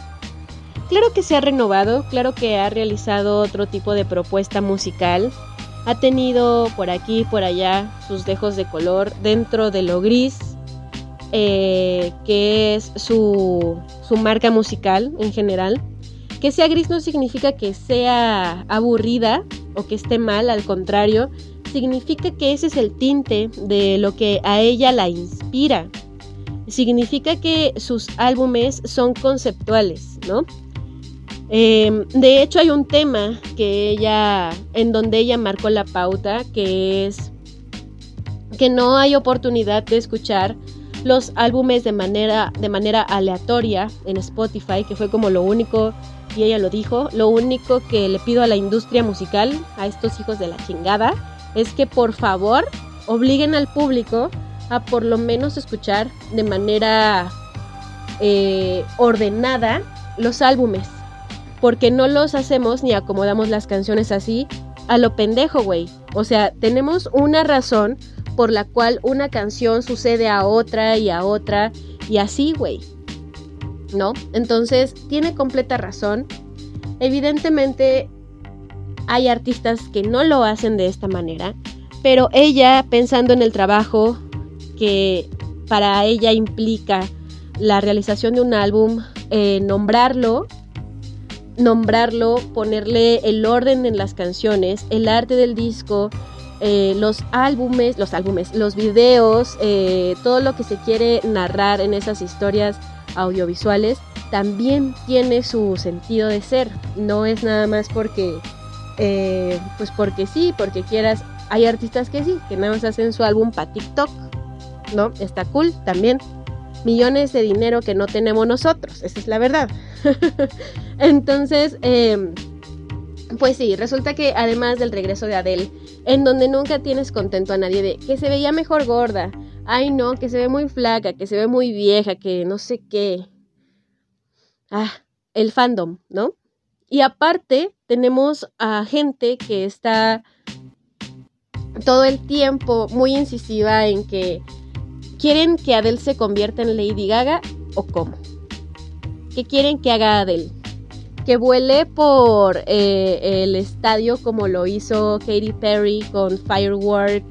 Claro que se ha renovado, claro que ha realizado otro tipo de propuesta musical. Ha tenido por aquí por allá sus dejos de color dentro de lo gris, eh, que es su, su marca musical en general. Que sea gris no significa que sea aburrida o que esté mal, al contrario, significa que ese es el tinte de lo que a ella la inspira. Significa que sus álbumes son conceptuales, ¿no? Eh, de hecho hay un tema que ella, en donde ella marcó la pauta, que es que no hay oportunidad de escuchar los álbumes de manera, de manera aleatoria en Spotify, que fue como lo único, y ella lo dijo, lo único que le pido a la industria musical, a estos hijos de la chingada, es que por favor obliguen al público a por lo menos escuchar de manera eh, ordenada los álbumes. Porque no los hacemos ni acomodamos las canciones así a lo pendejo, güey. O sea, tenemos una razón por la cual una canción sucede a otra y a otra y así, güey. ¿No? Entonces, tiene completa razón. Evidentemente, hay artistas que no lo hacen de esta manera, pero ella, pensando en el trabajo que para ella implica la realización de un álbum, eh, nombrarlo, nombrarlo, ponerle el orden en las canciones, el arte del disco, eh, los álbumes, los álbumes, los videos, eh, todo lo que se quiere narrar en esas historias audiovisuales, también tiene su sentido de ser. No es nada más porque, eh, pues porque sí, porque quieras. Hay artistas que sí, que nada más hacen su álbum para TikTok, ¿no? Está cool también. Millones de dinero que no tenemos nosotros, esa es la verdad. Entonces, eh, pues sí, resulta que además del regreso de Adele, en donde nunca tienes contento a nadie de que se veía mejor gorda, ay no, que se ve muy flaca, que se ve muy vieja, que no sé qué. Ah, el fandom, ¿no? Y aparte tenemos a gente que está todo el tiempo muy incisiva en que quieren que Adele se convierta en Lady Gaga o cómo. ¿Qué quieren que haga Adele? Que vuele por eh, el estadio como lo hizo Katy Perry con Firework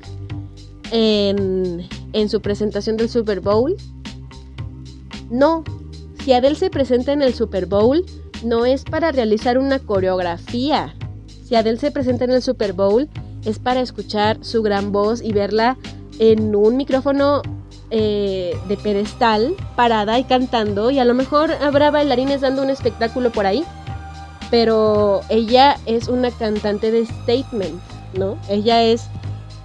en, en su presentación del Super Bowl. No, si Adele se presenta en el Super Bowl, no es para realizar una coreografía. Si Adele se presenta en el Super Bowl, es para escuchar su gran voz y verla en un micrófono eh, de pedestal, parada y cantando. Y a lo mejor habrá bailarines dando un espectáculo por ahí. Pero ella es una cantante de statement, ¿no? Ella es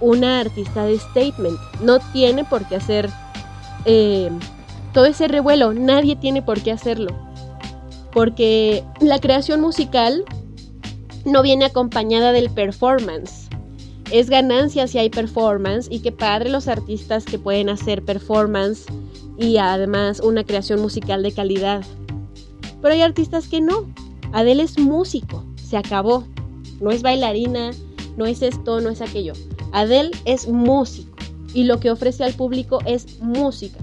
una artista de statement. No tiene por qué hacer eh, todo ese revuelo. Nadie tiene por qué hacerlo. Porque la creación musical no viene acompañada del performance. Es ganancia si hay performance y qué padre los artistas que pueden hacer performance y además una creación musical de calidad. Pero hay artistas que no. Adele es músico, se acabó. No es bailarina, no es esto, no es aquello. Adele es músico y lo que ofrece al público es música.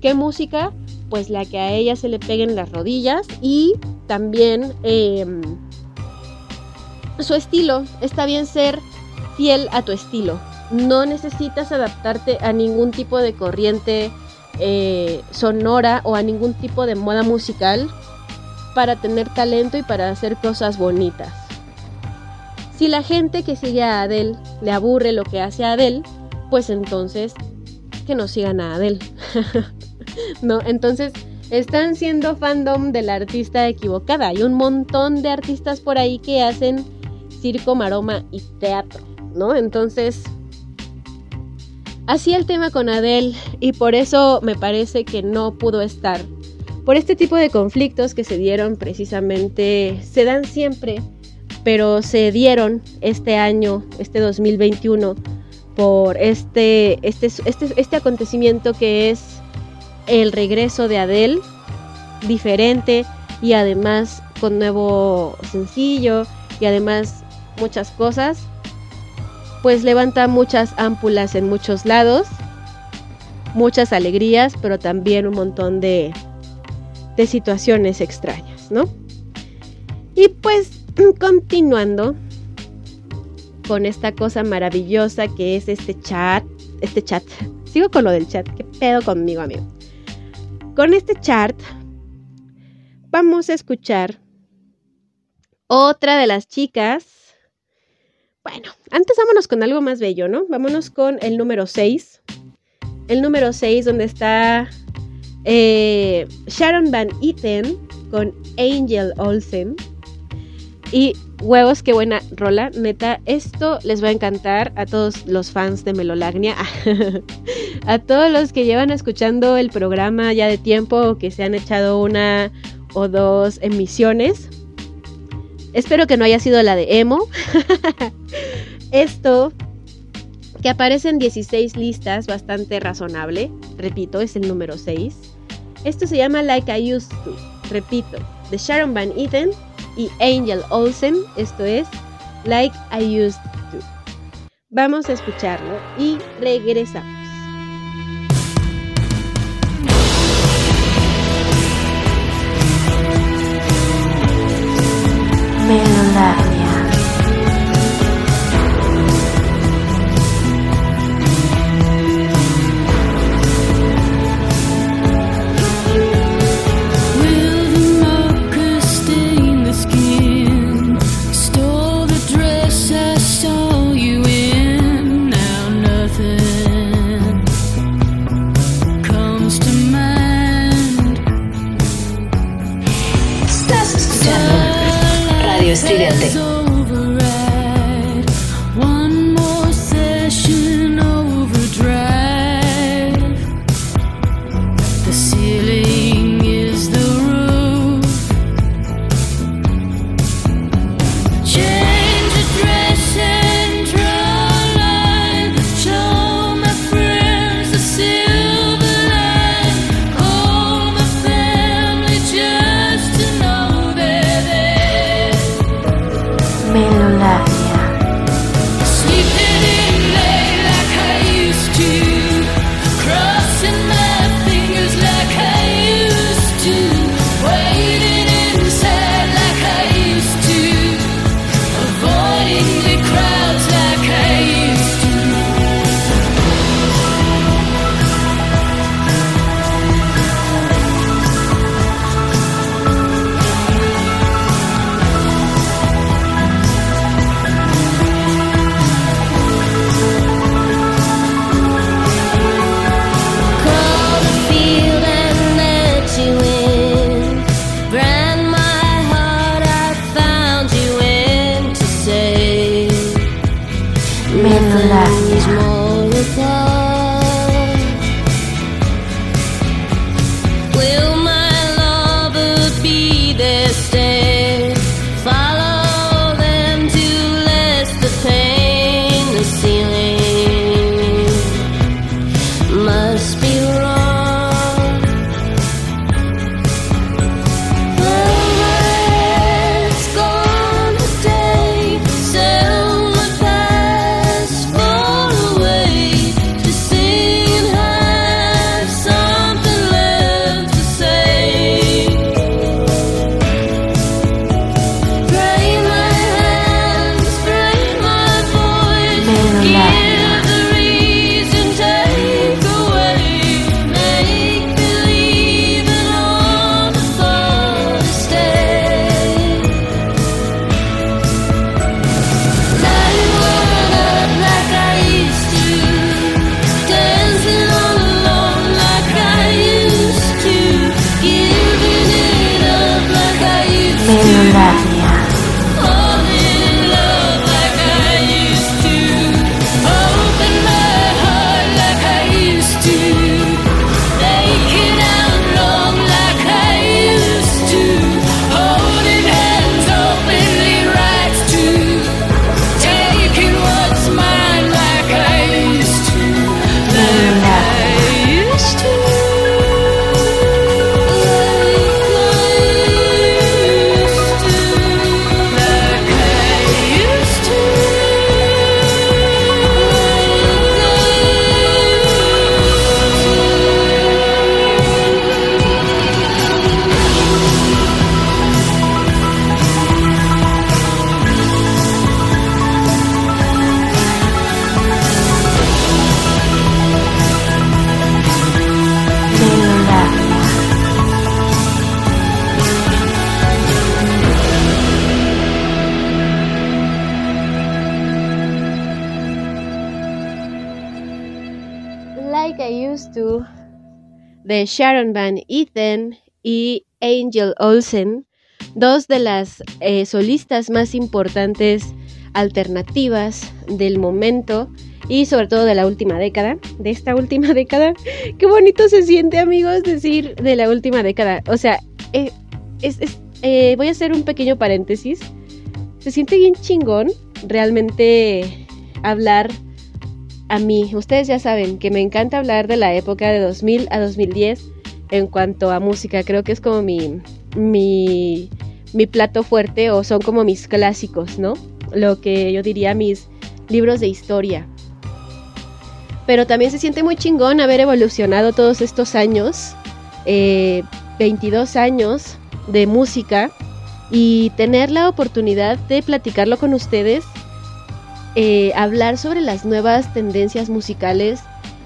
¿Qué música? Pues la que a ella se le peguen las rodillas y también eh, su estilo. Está bien ser fiel a tu estilo. No necesitas adaptarte a ningún tipo de corriente eh, sonora o a ningún tipo de moda musical para tener talento y para hacer cosas bonitas. Si la gente que sigue a Adele le aburre lo que hace Adele, pues entonces que no sigan a Adele. no, entonces están siendo fandom del artista equivocada. Hay un montón de artistas por ahí que hacen circo, maroma y teatro, ¿no? Entonces, así el tema con Adele y por eso me parece que no pudo estar. Por este tipo de conflictos que se dieron precisamente, se dan siempre, pero se dieron este año, este 2021, por este, este, este, este acontecimiento que es el regreso de Adele, diferente y además con nuevo sencillo y además muchas cosas, pues levanta muchas ámpulas en muchos lados, muchas alegrías, pero también un montón de, de situaciones extrañas, ¿no? Y pues continuando con esta cosa maravillosa que es este chat, este chat, sigo con lo del chat, qué pedo conmigo, amigo. Con este chart vamos a escuchar otra de las chicas. Bueno, antes vámonos con algo más bello, ¿no? Vámonos con el número 6. El número 6 donde está eh, Sharon Van Etten con Angel Olsen. Y huevos, qué buena rola. Neta, esto les va a encantar a todos los fans de Melolagnia. a todos los que llevan escuchando el programa ya de tiempo o que se han echado una o dos emisiones. Espero que no haya sido la de Emo. esto que aparece en 16 listas, bastante razonable. Repito, es el número 6. Esto se llama Like I Used to. Repito, de Sharon Van Etten y Angel Olsen, esto es Like I Used to. Vamos a escucharlo y regresamos. Melolagnia. Used to de Sharon Van Etten y Angel Olsen, dos de las eh, solistas más importantes alternativas del momento y sobre todo de la última década, de esta última década. Qué bonito se siente amigos decir de la última década. O sea, eh, eh, voy a hacer un pequeño paréntesis. Se siente bien chingón realmente hablar a mí. Ustedes ya saben que me encanta hablar de la época de 2000 a 2010 en cuanto a música. Creo que es como mi, mi, plato fuerte o son como mis clásicos, ¿no? Lo que yo diría mis libros de historia. Pero también se siente muy chingón haber evolucionado todos estos años, 22 eh, años de música y tener la oportunidad de platicarlo con ustedes, eh, hablar sobre las nuevas tendencias musicales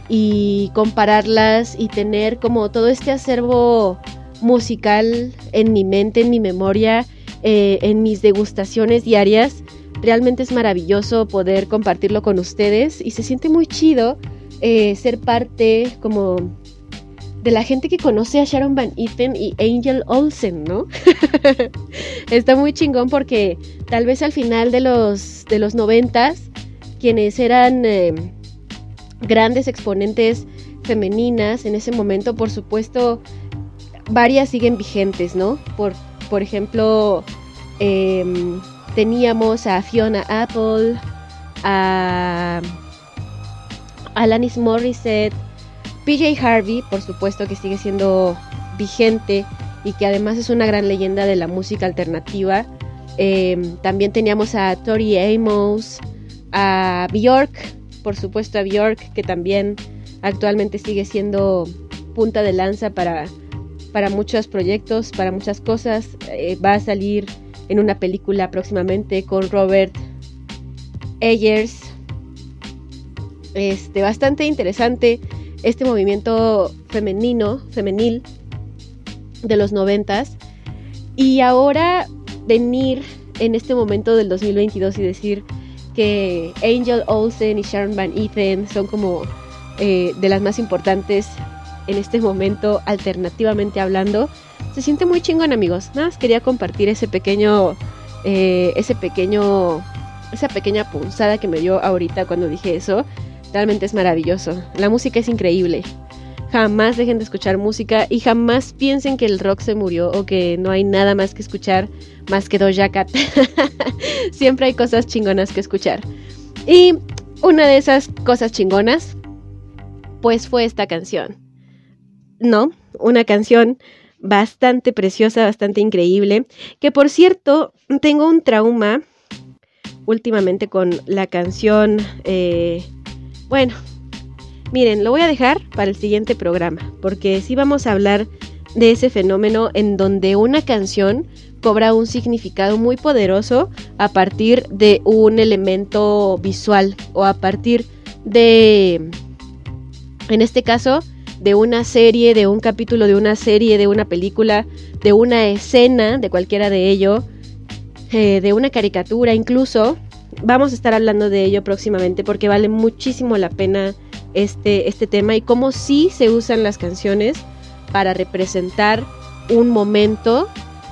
y compararlas y tener como todo este acervo musical en mi mente, en mi memoria, eh, en mis degustaciones diarias. Realmente es maravilloso poder compartirlo con ustedes y se siente muy chido eh, ser parte como de la gente que conoce a Sharon Van Etten y Angel Olsen, ¿no? Está muy chingón porque tal vez al final de los, de los noventas, quienes eran eh, grandes exponentes femeninas en ese momento, por supuesto, varias siguen vigentes, ¿no? Por, por ejemplo, em, teníamos a Fiona Apple, a Alanis Morissette, PJ Harvey, por supuesto que sigue siendo vigente y que además es una gran leyenda de la música alternativa. Em, también teníamos a Tori Amos, a Bjork, por supuesto a Bjork, que también actualmente sigue siendo punta de lanza para, para muchos proyectos, para muchas cosas. Eh, va a salir en una película próximamente con Robert Eggers. Este, bastante interesante este movimiento femenino, femenil de los noventas. Y ahora venir en este momento del 2022 y decir que Angel Olsen y Sharon Van Etten son como eh, de las más importantes en este momento, alternativamente hablando. Se siente muy chingón, amigos. Nada más quería compartir ese pequeño, eh, ese pequeño, esa pequeña punzada que me dio ahorita cuando dije eso. Realmente es maravilloso. La música es increíble. Jamás dejen de escuchar música y jamás piensen que el rock se murió o que no hay nada más que escuchar más que Doja Cat. Siempre hay cosas chingonas que escuchar. Y una de esas cosas chingonas, pues fue esta canción. No, una canción bastante preciosa, bastante increíble, que por cierto, tengo un trauma últimamente con la canción... Eh, bueno, miren, lo voy a dejar para el siguiente programa, porque sí vamos a hablar de ese fenómeno en donde una canción cobra un significado muy poderoso a partir de un elemento visual o a partir de, en este caso, de una serie, de un capítulo de una serie, de una película, de una escena, de cualquiera de ello, eh, de una caricatura incluso, vamos a estar hablando de ello próximamente porque vale muchísimo la pena este, este tema y cómo sí se usan las canciones para representar un momento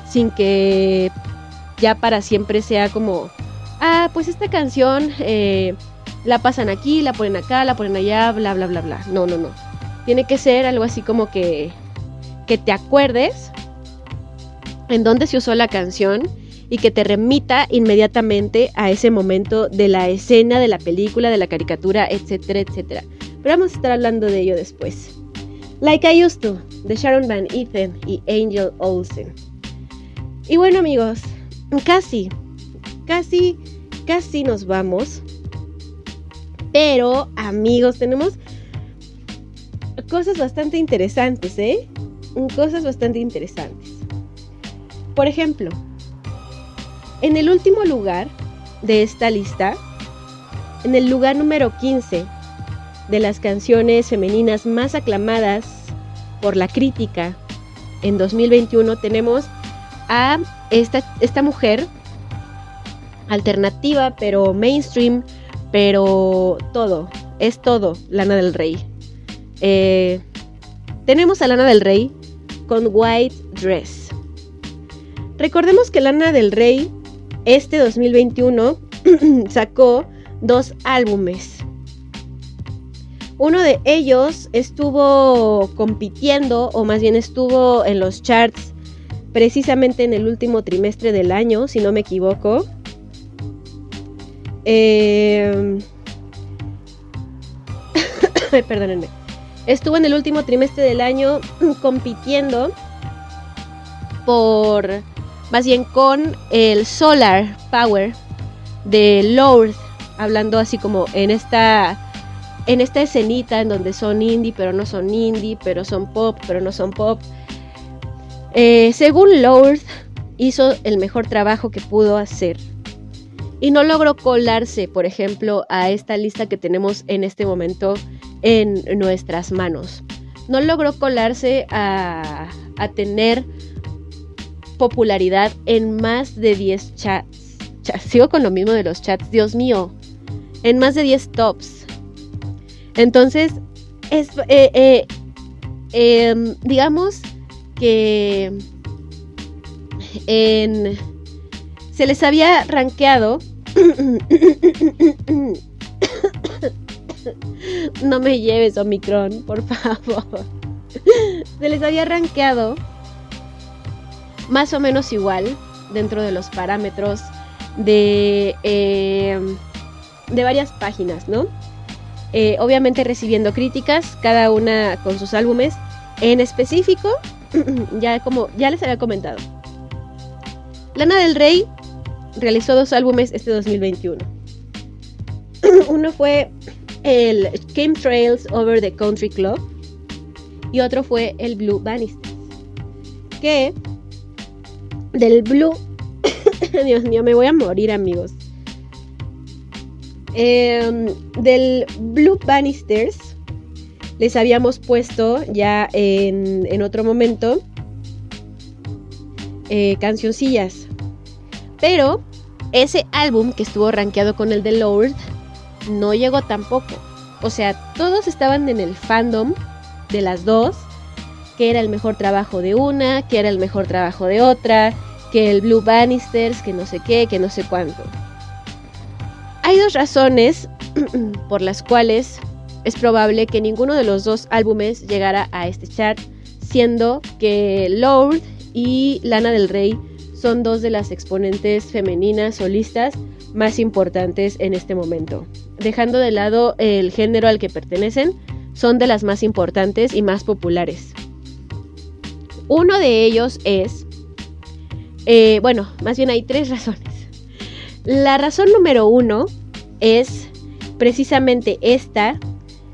sin que ya para siempre sea como, ah, pues esta canción eh, la pasan aquí, la ponen acá, la ponen allá, bla, bla, bla, bla. No, no, no. Tiene que ser algo así como que, que te acuerdes en dónde se usó la canción y que te remita inmediatamente a ese momento de la escena, de la película, de la caricatura, etcétera, etcétera. Pero vamos a estar hablando de ello después. Like I Used To, de Sharon Van Etten y Angel Olsen. Y bueno amigos, casi, casi, casi nos vamos. Pero amigos, tenemos cosas bastante interesantes, ¿eh? Cosas bastante interesantes. Por ejemplo, en el último lugar de esta lista, en el lugar número 15 de las canciones femeninas más aclamadas por la crítica en 2021, tenemos a esta, esta mujer alternativa, pero mainstream, pero todo, es todo, Lana del Rey. eh, tenemos a Lana del Rey con White Dress. Recordemos que Lana del Rey este 2021 sacó dos álbumes. Uno de ellos estuvo compitiendo, o más bien estuvo en los charts precisamente en el último trimestre del año, si no me equivoco. Eh... Perdónenme. Estuvo en el último trimestre del año compitiendo por, más bien con el Solar Power de Lord, hablando así como en esta en esta escenita en donde son indie, pero no son indie, pero son pop, pero no son pop. Eh, según Lord, hizo el mejor trabajo que pudo hacer. Y no logró colarse, por ejemplo, a esta lista que tenemos en este momento en nuestras manos. No logró colarse a, a tener popularidad en más de 10 chats. Sigo con lo mismo de los chats, Dios mío. En más de 10 tops. Entonces, es, eh, eh, em, digamos que en, se les había rankeado. no me lleves Omicron, por favor. se les había rankeado más o menos igual dentro de los parámetros de, em, de varias páginas, ¿no? Eh, obviamente recibiendo críticas, cada una con sus álbumes. En específico, ya como ya les había comentado, Lana del Rey realizó dos álbumes este 2021. Uno fue el Trails Over the Country Club y otro fue el Blue Bannister. Que del Blue, Dios mío, me voy a morir amigos. Em, del Blue Bannisters les habíamos puesto ya en, otro momento eh, cancioncillas. Pero ese álbum que estuvo rankeado con el de Lord no llegó tampoco. O sea, todos estaban en el fandom de las dos, que era el mejor trabajo de una, que era el mejor trabajo de otra, que el Blue Bannisters, que no sé qué, que no sé cuánto. Hay dos razones por las cuales es probable que ninguno de los dos álbumes llegara a este chart, siendo que Lord y Lana del Rey son dos de las exponentes femeninas solistas más importantes en este momento. Dejando de lado el género al que pertenecen, son de las más importantes y más populares. Uno de ellos es, eh, bueno, más bien hay tres razones. La razón número uno es precisamente esta,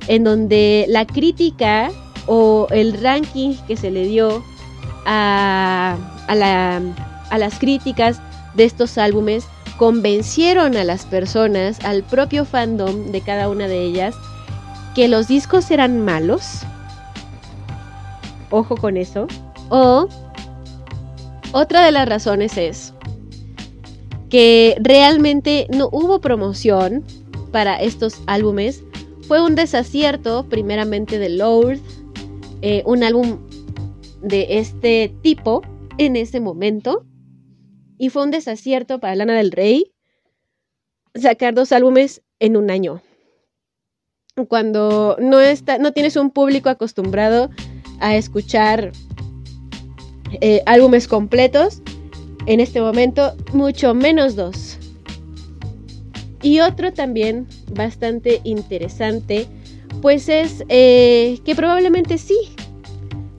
en donde la crítica o el ranking que se le dio a, a, las críticas de estos álbumes convencieron a las personas, al propio fandom de cada una de ellas, que los discos eran malos. Ojo con eso. O otra de las razones es que realmente no hubo promoción para estos álbumes. Fue un desacierto, primeramente de Lord, eh, un álbum de este tipo en ese momento. Y fue un desacierto para Lana del Rey sacar dos álbumes en un año. Cuando no, está, no tienes un público acostumbrado a escuchar eh, álbumes completos, en este momento, mucho menos dos. Y otro también bastante interesante, pues es eh, que probablemente sí,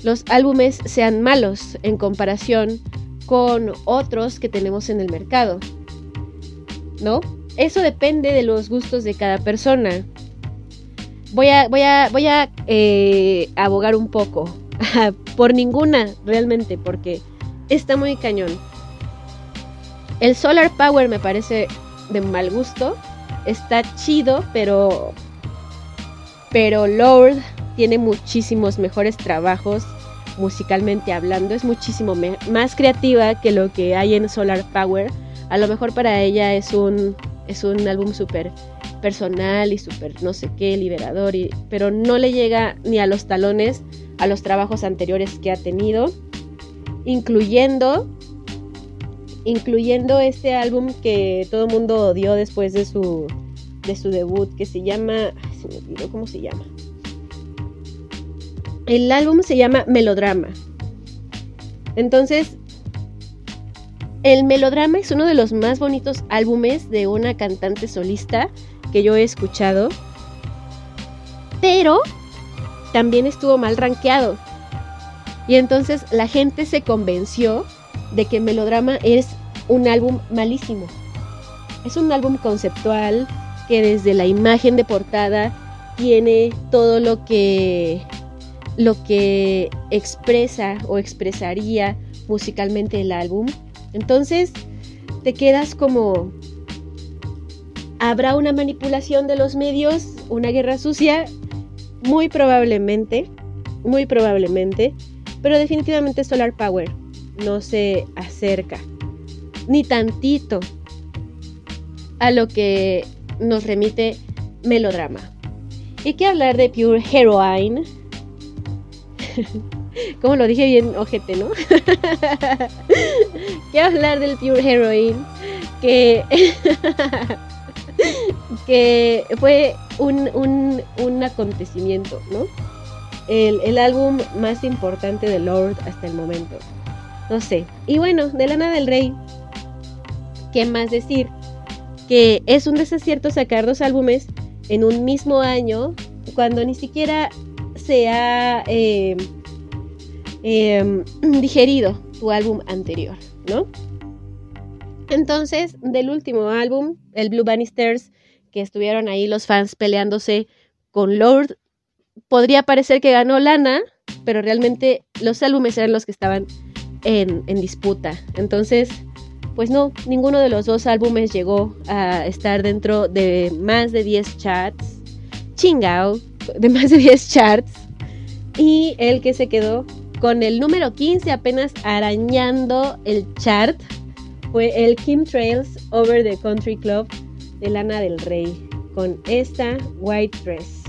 los álbumes sean malos en comparación con otros que tenemos en el mercado. ¿No? Eso depende de los gustos de cada persona. Voy a, voy a, voy a eh, abogar un poco por ninguna realmente, porque está muy cañón. El Solar Power me parece de mal gusto. Está chido, pero. Pero Lord tiene muchísimos mejores trabajos musicalmente hablando. Es muchísimo más creativa que lo que hay en Solar Power. A lo mejor para ella es un, es un álbum súper personal y súper no sé qué, liberador, y, pero no le llega ni a los talones a los trabajos anteriores que ha tenido, incluyendo incluyendo este álbum que todo el mundo odió después de su de su debut que se llama, se me olvidó cómo se llama. El álbum se llama Melodrama. Entonces, el melodrama es uno de los más bonitos álbumes de una cantante solista que yo he escuchado. Pero también estuvo mal rankeado. Y entonces la gente se convenció de que Melodrama es un álbum malísimo. Es un álbum conceptual que desde la imagen de portada tiene todo lo que lo que expresa o expresaría musicalmente el álbum. Entonces te quedas como habrá una manipulación de los medios, una guerra sucia, muy probablemente, muy probablemente, pero definitivamente Solar Power no se acerca ni tantito a lo que nos remite melodrama. Y que hablar de Pure Heroine. Como lo dije bien, ojete, ¿no? que hablar del Pure Heroine. Que, que fue un, un, un acontecimiento, ¿no? El, el, álbum más importante de Lord hasta el momento. No sé. Y bueno, de Lana del Rey. ¿Qué más decir? que es un desacierto sacar dos álbumes en un mismo año cuando ni siquiera se ha eh, eh, digerido tu álbum anterior, ¿no? Entonces, del último álbum, el Blue Bannisters, que estuvieron ahí los fans peleándose con Lord, podría parecer que ganó Lana, pero realmente los álbumes eran los que estaban en, en disputa. Entonces, pues no, ninguno de los dos álbumes llegó a estar dentro de más de 10 charts. Chingao, de más de 10 charts. Y el que se quedó con el número 15 apenas arañando el chart fue el Kim Trails Over the Country Club de Lana del Rey con esta White Dress.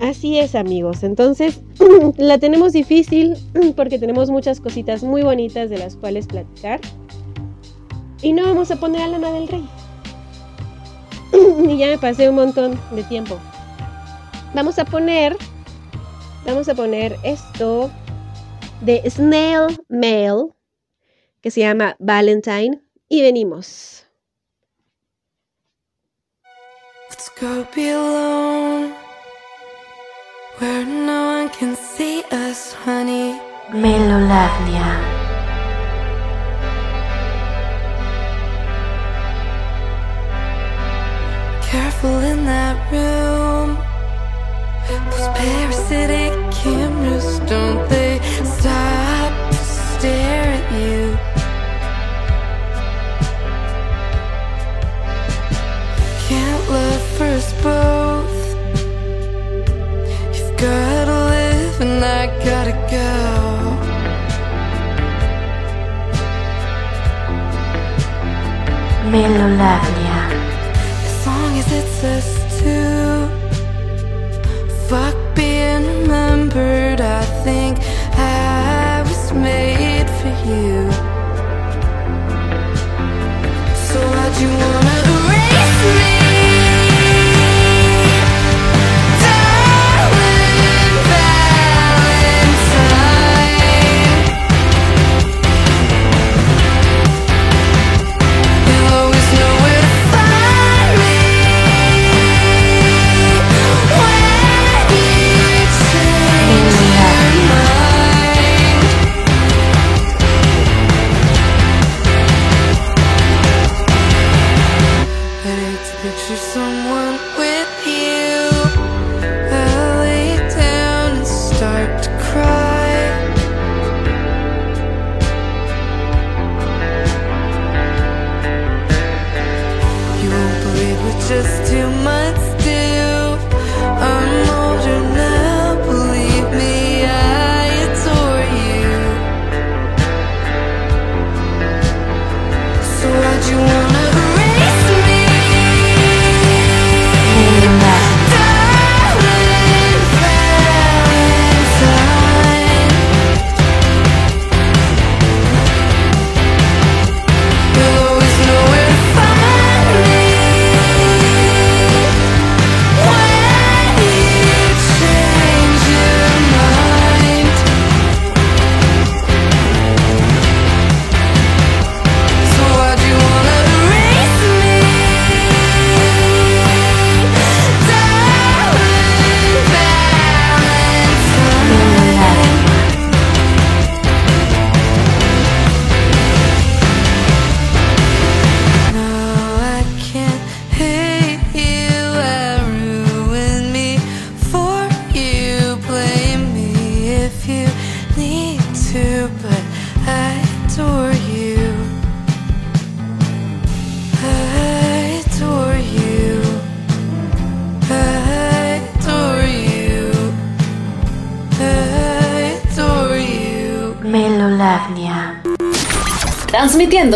Así es amigos, entonces la tenemos difícil porque tenemos muchas cositas muy bonitas de las cuales platicar. Y no vamos a poner a Lana del Rey. y ya me pasé un montón de tiempo. Vamos a poner. Vamos a poner esto de Snail Mail. Que se llama Valentine. Y venimos. Go be alone. Where no one can see us, honey. Melolavnia. Careful in that room. Those parasitic cameras, don't they stop to stare at you? Can't love for us both. You've gotta live and I gotta go. Melolavnia. As long as it's us two. Fuck being remembered. I think I was made for you. So why'd you wanna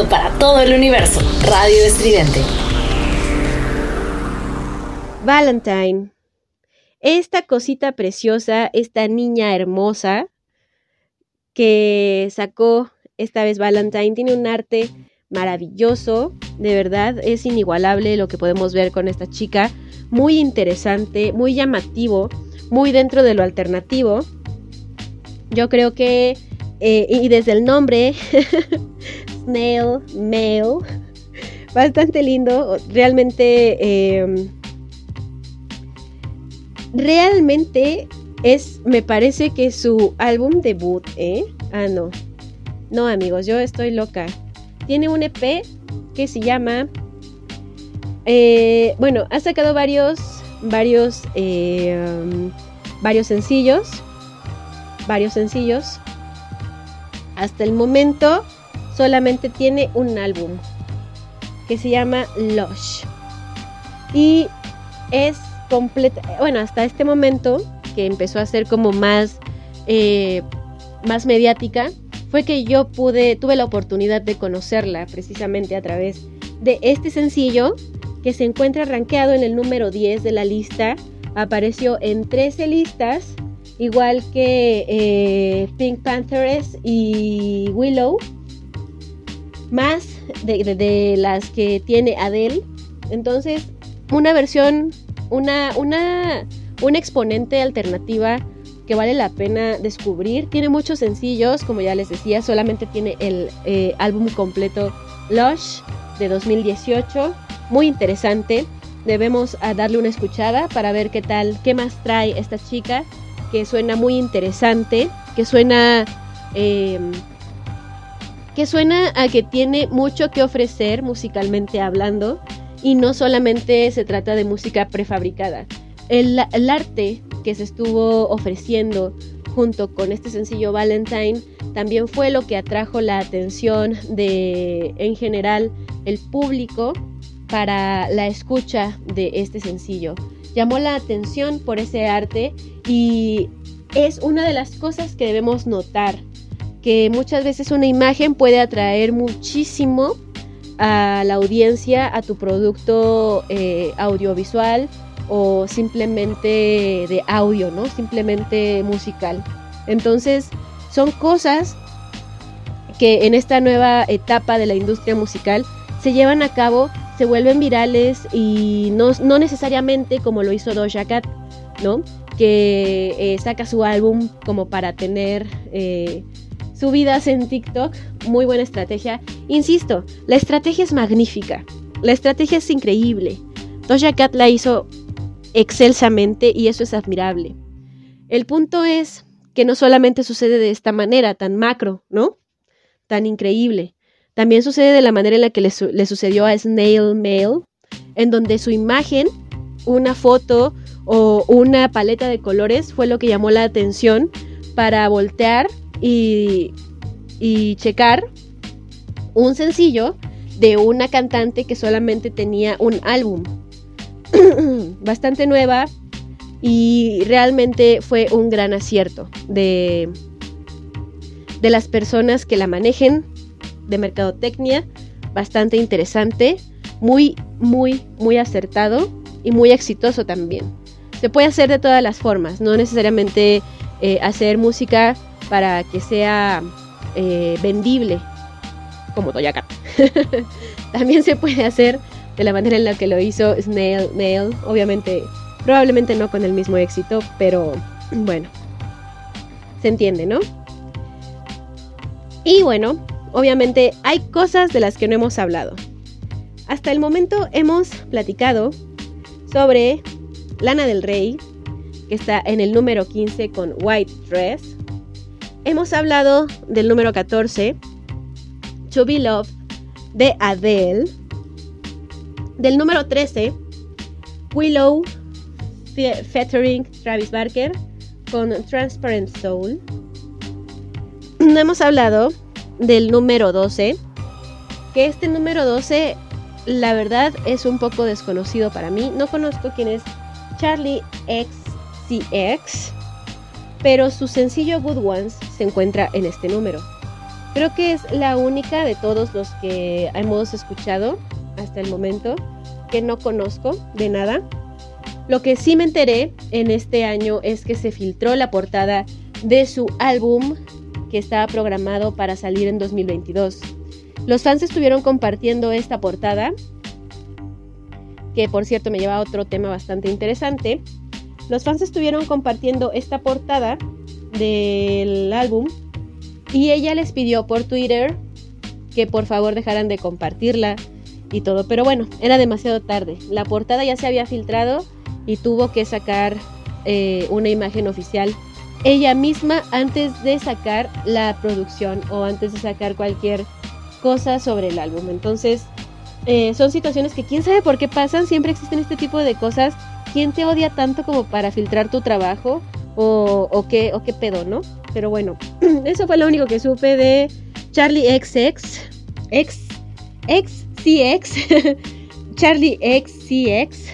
para todo el universo. Radio Estridente. Valentine. Esta cosita preciosa, esta niña hermosa que sacó esta vez Valentine, tiene un arte maravilloso, de verdad es inigualable lo que podemos ver con esta chica, muy interesante, muy llamativo, muy dentro de lo alternativo. Yo creo que, eh, y desde el nombre, Snail Mail, bastante lindo, realmente, em, realmente es, me parece que su álbum debut, ¿eh? Ah, no. No, amigos, yo estoy loca. Tiene un EP que se llama... eh, bueno, ha sacado varios, varios, um, varios sencillos. Varios sencillos. Hasta el momento solamente tiene un álbum que se llama Lush. Y es completa, bueno, hasta este momento que empezó a ser como más, eh, más mediática, fue que yo pude, tuve la oportunidad de conocerla precisamente a través de este sencillo que se encuentra rankeado en el número 10 de la lista. Apareció en 13 listas, igual que eh, Pink Panthers y Willow, más de, de- las que tiene Adele. Entonces, una versión, una, una, una exponente alternativa que vale la pena descubrir. Tiene muchos sencillos, como ya les decía, solamente tiene el eh, álbum completo Lush de 2018. Muy interesante. Debemos ah, darle una escuchada para ver qué tal, qué más trae esta chica, que suena muy interesante, que suena... eh, que suena a que tiene mucho que ofrecer musicalmente hablando y no solamente se trata de música prefabricada. El, arte que se estuvo ofreciendo junto con este sencillo Valentine también fue lo que atrajo la atención de en general el público para la escucha de este sencillo. Llamó la atención por ese arte y es una de las cosas que debemos notar que muchas veces una imagen puede atraer muchísimo a la audiencia, a tu producto eh, audiovisual o simplemente de audio, ¿no? Simplemente musical. Entonces, son cosas que en esta nueva etapa de la industria musical se llevan a cabo, se vuelven virales y no, no necesariamente como lo hizo Doja Cat, ¿no? Que eh, saca su álbum como para tener eh, subidas en TikTok. Muy buena estrategia. Insisto, la estrategia es magnífica. La estrategia es increíble. Doja Cat la hizo excelsamente y eso es admirable. El punto es que no solamente sucede de esta manera tan macro, ¿no? Tan increíble. También sucede de la manera en la que le, le sucedió a Snail Mail, en donde su imagen, una foto o una paleta de colores fue lo que llamó la atención para voltear y, y checar un sencillo de una cantante que solamente tenía un álbum. Bastante nueva y realmente fue un gran acierto de, de las personas que la manejen de mercadotecnia. Bastante interesante, muy, muy, muy acertado y muy exitoso también. Se puede hacer de todas las formas, no necesariamente eh, hacer música para que sea eh, vendible, como Cat. También se puede hacer de la manera en la que lo hizo Snail Mail, obviamente, probablemente no con el mismo éxito, pero bueno, se entiende, ¿no? Y bueno, obviamente hay cosas de las que no hemos hablado. Hasta el momento hemos platicado sobre Lana del Rey, que está en el número 15 con White Dress. Hemos hablado del número 14, To Be Loved, de Adele. Del número 13, Willow, fe- featuring Travis Barker, con Transparent Soul. No hemos hablado del número 12, que este número 12, la verdad, es un poco desconocido para mí. No conozco quién es Charlie XCX, pero su sencillo Good Ones se encuentra en este número. Creo que es la única de todos los que hemos escuchado hasta el momento que no conozco de nada. Lo que sí me enteré en este año es que se filtró la portada de su álbum que estaba programado para salir en 2022. Los fans estuvieron compartiendo esta portada, que por cierto me lleva a otro tema bastante interesante. Los fans estuvieron compartiendo esta portada del álbum y ella les pidió por Twitter que por favor dejaran de compartirla y todo. Pero bueno, era demasiado tarde. La portada ya se había filtrado y tuvo que sacar eh, una imagen oficial ella misma antes de sacar la producción o antes de sacar cualquier cosa sobre el álbum. Entonces, eh, son situaciones que quién sabe por qué pasan, siempre existen este tipo de cosas. ¿Quién te odia tanto como para filtrar tu trabajo? O, qué, o qué pedo, ¿no? Pero bueno, eso fue lo único que supe de Charlie XX, X, XCX, Charlie XCX,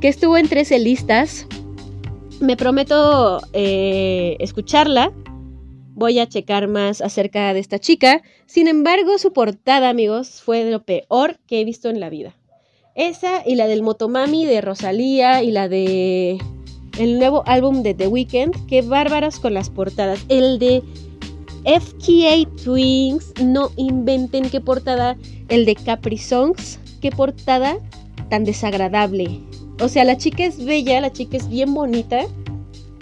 que estuvo en 13 listas. Me prometo eh, escucharla. Voy a checar más acerca de esta chica. Sin embargo, su portada, amigos, fue de lo peor que he visto en la vida. Esa y la del Motomami de Rosalía y la de el nuevo álbum de The Weeknd. Qué bárbaras con las portadas. El de FKA Twins, no inventen qué portada. El de Capri Songs, qué portada tan desagradable. O sea, la chica es bella, la chica es bien bonita,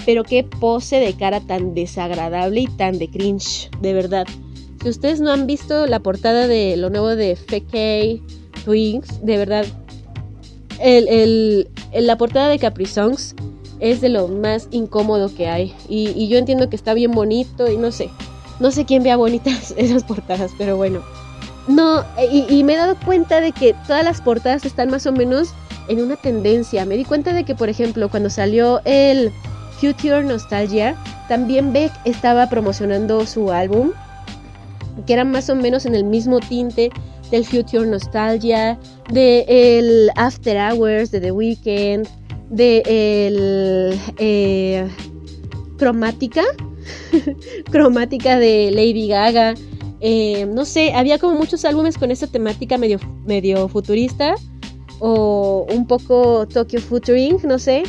pero qué pose de cara tan desagradable y tan de cringe, de verdad. Si ustedes no han visto la portada de lo nuevo de FK Twins, de verdad, el, la portada de Capri Songs es de lo más incómodo que hay. Y, y, yo entiendo que está bien bonito y no sé. No sé quién vea bonitas esas portadas, pero bueno. No, y, y, me he dado cuenta de que todas las portadas están más o menos en una tendencia. Me di cuenta de que, por ejemplo, cuando salió el Future Nostalgia, también Beck estaba promocionando su álbum, que era más o menos en el mismo tinte del Future Nostalgia, de el After Hours de The Weeknd, de el eh, Cromática, Cromática de Lady Gaga. Eh, no sé, había como muchos álbumes con esa temática medio, medio futurista o un poco Tokyo Futuring, no sé.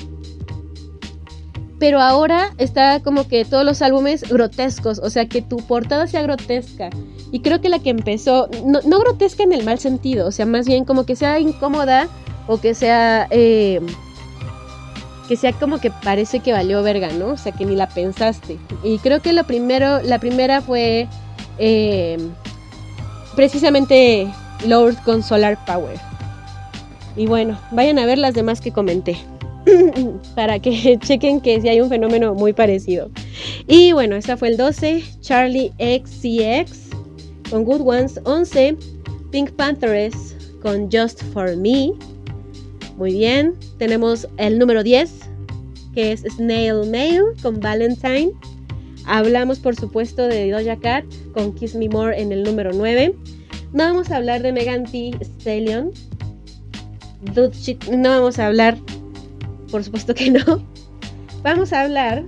Pero ahora está como que todos los álbumes grotescos, o sea, que tu portada sea grotesca. Y creo que la que empezó, no, no grotesca en el mal sentido, o sea, más bien como que sea incómoda o que sea... Eh, que sea como que parece que valió verga, ¿no? O sea, que ni la pensaste. Y creo que lo primero, la primera fue eh, precisamente Lord con Solar Power. Y bueno, vayan a ver las demás que comenté. para que chequen que si hay un fenómeno muy parecido. Y bueno, esta fue el 12, Charlie XCX con Good Ones 11, Pink Panthers con Just For Me. Muy bien, tenemos el número 10, que es Snail Mail con Valentine. Hablamos por supuesto de Doja Cat con Kiss Me More en el número 9. No vamos a hablar de Megan Thee Stallion. No vamos a hablar por supuesto que no. Vamos a hablar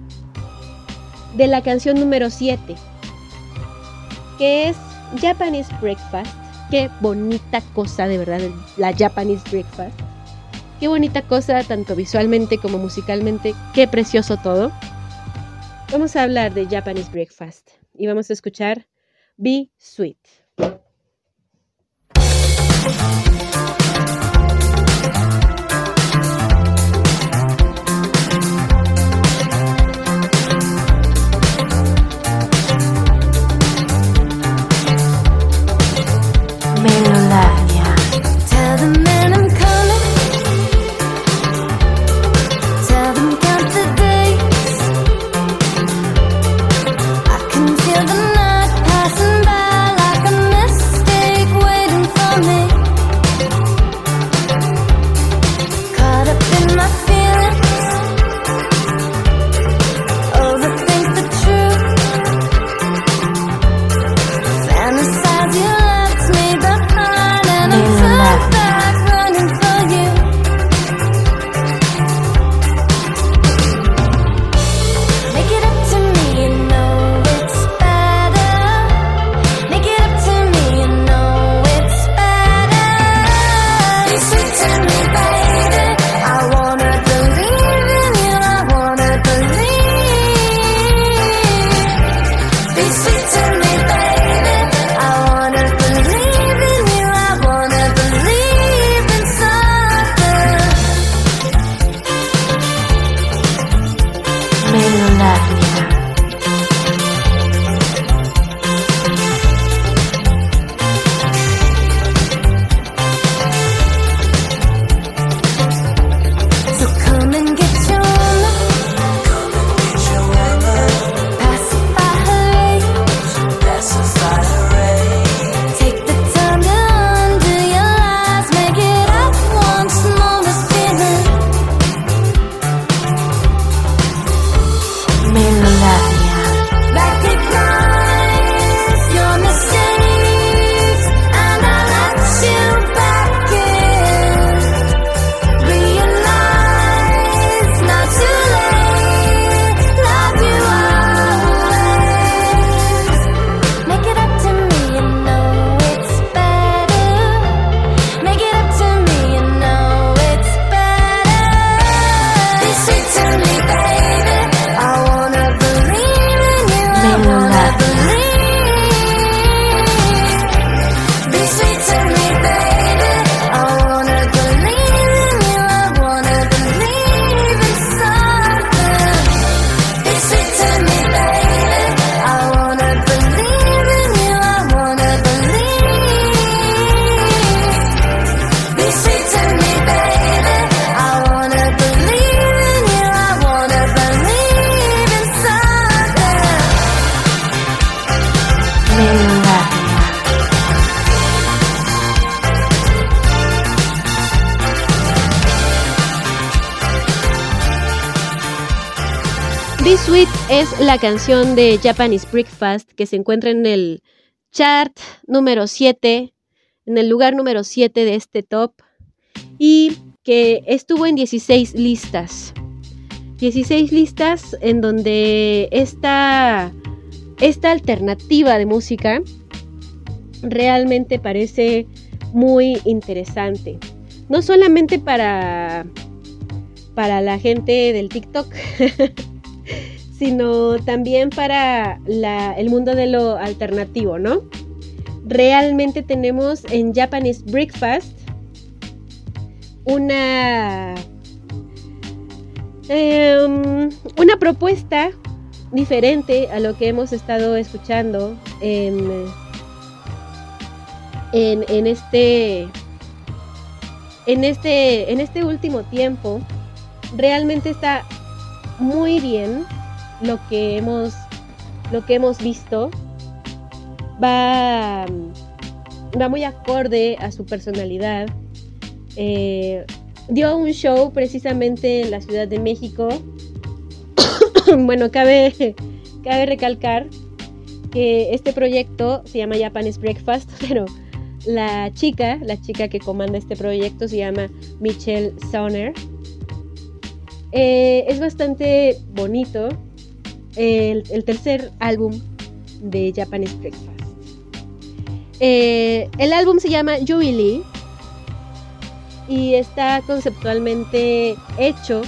de la canción número 7, que es Japanese Breakfast. Qué bonita cosa, de verdad, la Japanese Breakfast. Qué bonita cosa, tanto visualmente como musicalmente. Qué precioso todo. Vamos a hablar de Japanese Breakfast y vamos a escuchar Be Sweet. La canción de Japanese Breakfast que se encuentra en el chart número 7, en el lugar número 7 de este top y que estuvo en 16 listas. 16 listas en donde esta, esta alternativa de música realmente parece muy interesante. No solamente para, para la gente del TikTok, sino también para el mundo de lo alternativo, ¿no? Realmente tenemos en Japanese Breakfast una em, una propuesta diferente a lo que hemos estado escuchando en, en, en, este en este en este último tiempo realmente está muy bien lo que hemos, lo que hemos visto va, va muy acorde a su personalidad. Eh, dio un show precisamente en la Ciudad de México. bueno, cabe, cabe recalcar que este proyecto se llama Japanese Breakfast, pero la chica, la chica que comanda este proyecto se llama Michelle Sonner. Eh, es bastante bonito, el, tercer álbum de Japanese Breakfast. Eh, el álbum se llama Jubilee y está conceptualmente hecho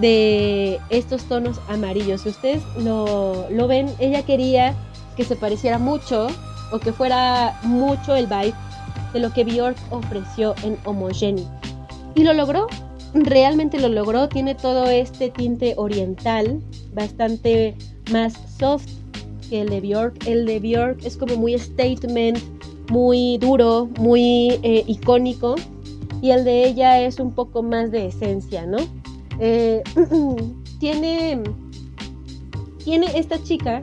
de estos tonos amarillos. Si ustedes lo, lo, ven, ella quería que se pareciera mucho o que fuera mucho el vibe de lo que Bjork ofreció en Homogeny. Y lo logró, realmente lo logró, tiene todo este tinte oriental, bastante más soft que el de Bjork. El de Bjork es como muy statement, muy duro, muy eh, icónico. Y el de ella es un poco más de esencia, ¿no? Eh, tiene, tiene esta chica,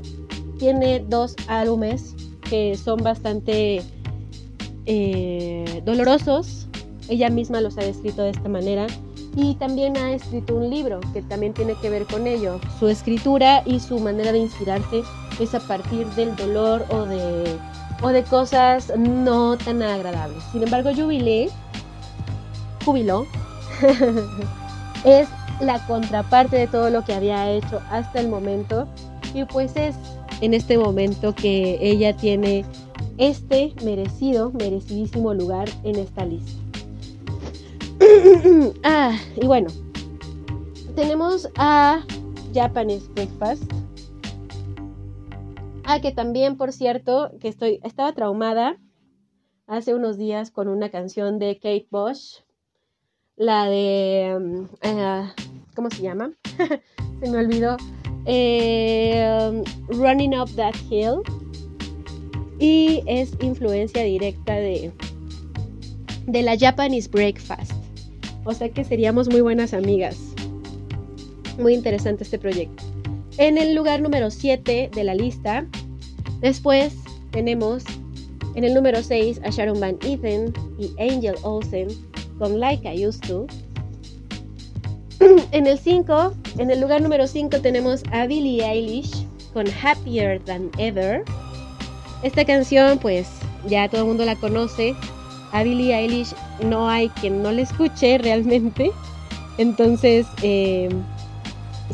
tiene dos álbumes que son bastante eh, dolorosos. Ella misma los ha descrito de esta manera y también ha escrito un libro que también tiene que ver con ello. Su escritura y su manera de inspirarse es a partir del dolor o de, o de cosas no tan agradables. Sin embargo, Jubilé, jubiló, es la contraparte de todo lo que había hecho hasta el momento y pues es en este momento que ella tiene este merecido, merecidísimo lugar en esta lista. ah, y bueno, tenemos a Japanese Breakfast. Ah, que también, por cierto, que estoy, estaba traumada hace unos días con una canción de Kate Bush, la de, um, ah, ¿cómo se llama? se me olvidó. Eh, Running Up That Hill. Y es influencia directa de, de la Japanese Breakfast. O sea que seríamos muy buenas amigas. Muy interesante este proyecto. En el lugar número 7 de la lista, después tenemos en el número 6 a Sharon Van Etten y Angel Olsen con Like I Used To. En el 5, en el lugar número 5 tenemos a Billie Eilish con Happier Than Ever. Esta canción pues ya todo el mundo la conoce, a Billie Eilish no hay quien no le escuche realmente. Entonces eh,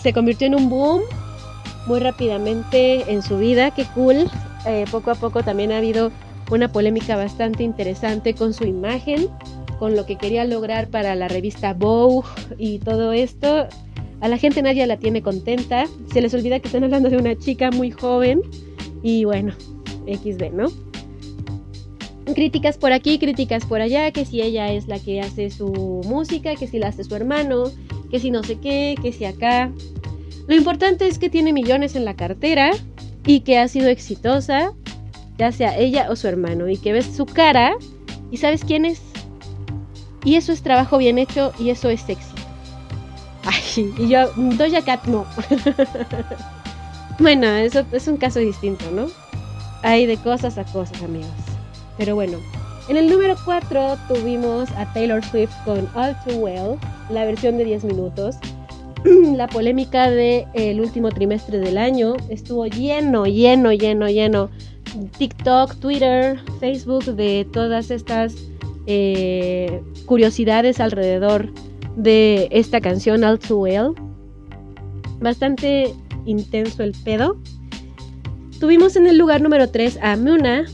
se convirtió en un boom muy rápidamente en su vida, qué cool. Eh, poco a poco también ha habido una polémica bastante interesante con su imagen, con lo que quería lograr para la revista Vogue y todo esto. A la gente nadie la tiene contenta. Se les olvida que están hablando de una chica muy joven. Y bueno, XD, ¿no? Críticas por aquí, críticas por allá, que si ella es la que hace su música, que si la hace su hermano, que si no sé qué, que si acá. Lo importante es que tiene millones en la cartera y que ha sido exitosa, ya sea ella o su hermano, y que ves su cara y sabes quién es. Y eso es trabajo bien hecho y eso es sexy. Ay, y yo, Doja Cat no. bueno, eso es un caso distinto, ¿no? Hay de cosas a cosas, amigos. Pero bueno, en el número 4 tuvimos a Taylor Swift con All Too Well, la versión de 10 minutos. la polémica del último trimestre del año. Estuvo lleno, lleno, lleno, lleno. TikTok, Twitter, Facebook, de todas estas eh, curiosidades alrededor de esta canción All Too Well. Bastante intenso el pedo. Tuvimos en el lugar número 3 a Muna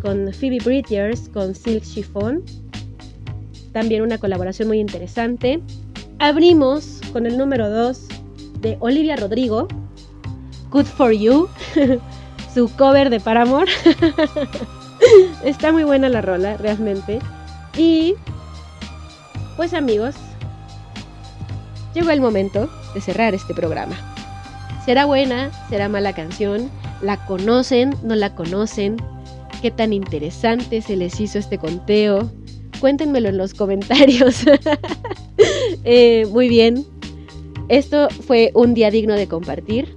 con Phoebe Bridgers con Silk Chiffon. También una colaboración muy interesante. Abrimos con el número 2 de Olivia Rodrigo, Good for You, su cover de Paramore. Está muy buena la rola, realmente. Y pues amigos, llegó el momento de cerrar este programa. ¿Será buena? ¿Será mala canción? ¿La conocen? ¿No la conocen? ¿Qué tan interesante se les hizo este conteo? Cuéntenmelo en los comentarios. Eh, muy bien. Esto fue un día digno de compartir.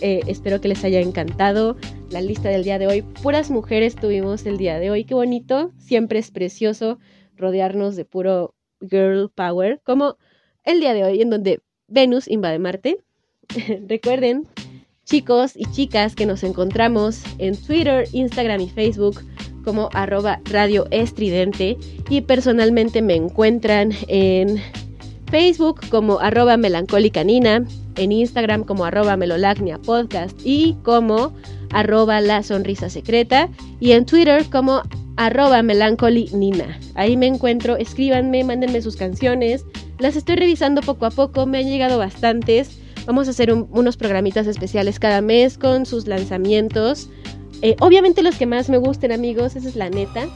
Eh, espero que les haya encantado la lista del día de hoy. Puras mujeres tuvimos el día de hoy. Qué bonito. Siempre es precioso rodearnos de puro girl power. Como el día de hoy en donde Venus invade Marte. Recuerden, chicos y chicas, que nos encontramos en Twitter, Instagram y Facebook como arroba radio estridente y personalmente me encuentran en Facebook como arroba melancólica nina, en Instagram como arroba melolagnia podcast y como arroba la sonrisa secreta y en Twitter como arroba melancholy nina. Ahí me encuentro, escríbanme, mándenme sus canciones, las estoy revisando poco a poco, me han llegado bastantes. Vamos a hacer unos programitas especiales cada mes con sus lanzamientos. Eh, obviamente los que más me gusten amigos, esa es la neta.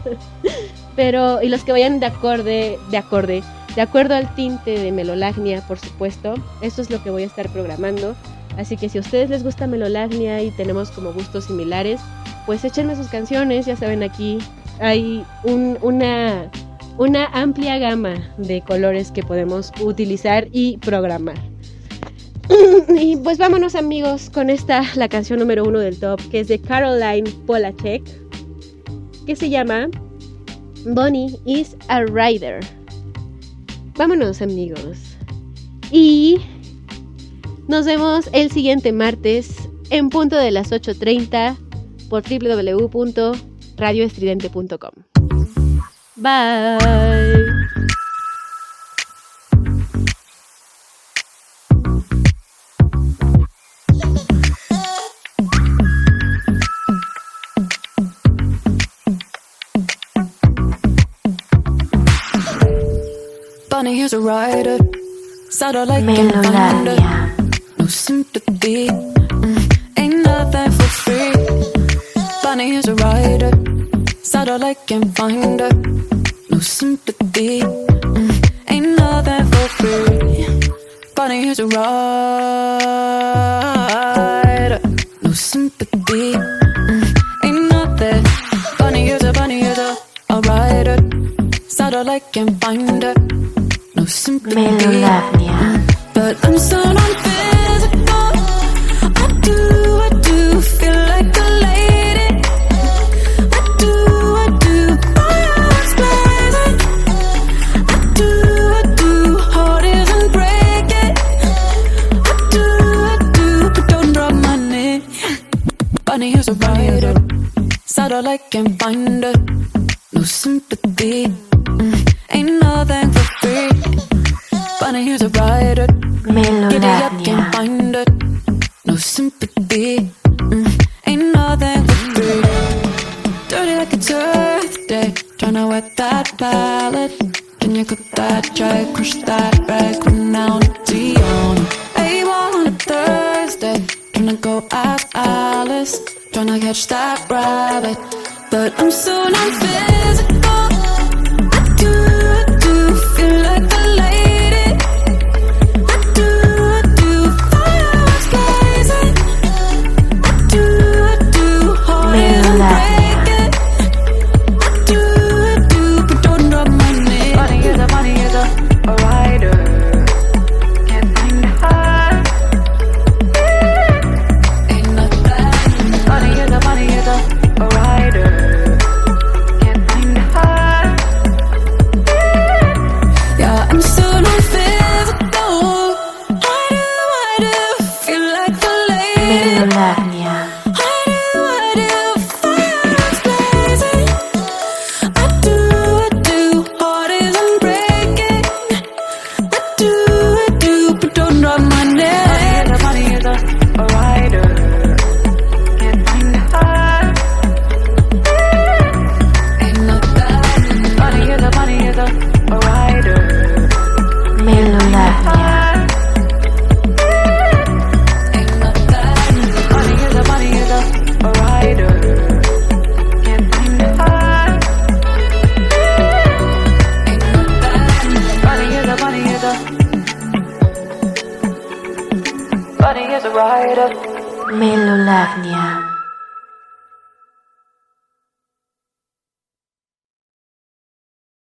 Pero, y los que vayan de acorde, de acorde, de acuerdo al tinte de Melolagnia, por supuesto. Eso es lo que voy a estar programando. Así que si a ustedes les gusta Melolagnia y tenemos como gustos similares, pues échenme sus canciones, ya saben aquí hay una, una amplia gama de colores que podemos utilizar y programar. y pues vámonos amigos con esta, la canción número uno del top, que es de Caroline Polachek, que se llama Bonnie is a Rider. Vámonos amigos. Y nos vemos el siguiente martes en punto de las 8.30 por www.radioestridente.com. Bye. Bunny, here's a rider. Saddle like and finder. No sympathy. Mm, ain't nothing for free. Bunny, here's a rider. Saddle like and finder. No sympathy. Mm, ain't nothing for free. Bunny, here's a rider. No sympathy. Mm, ain't nothing. Bunny, here's a bunny, here's a, a rider. Saddle like and finder. Melolagnia. But I'm so non-physical. I do, I do feel like a lady. I do, I do. My blazing. I do, I do. Heart isn't breaking. I do, I do. But don't drop my name. Bunny, here's a rider. Saddle like and finder. No sympathy.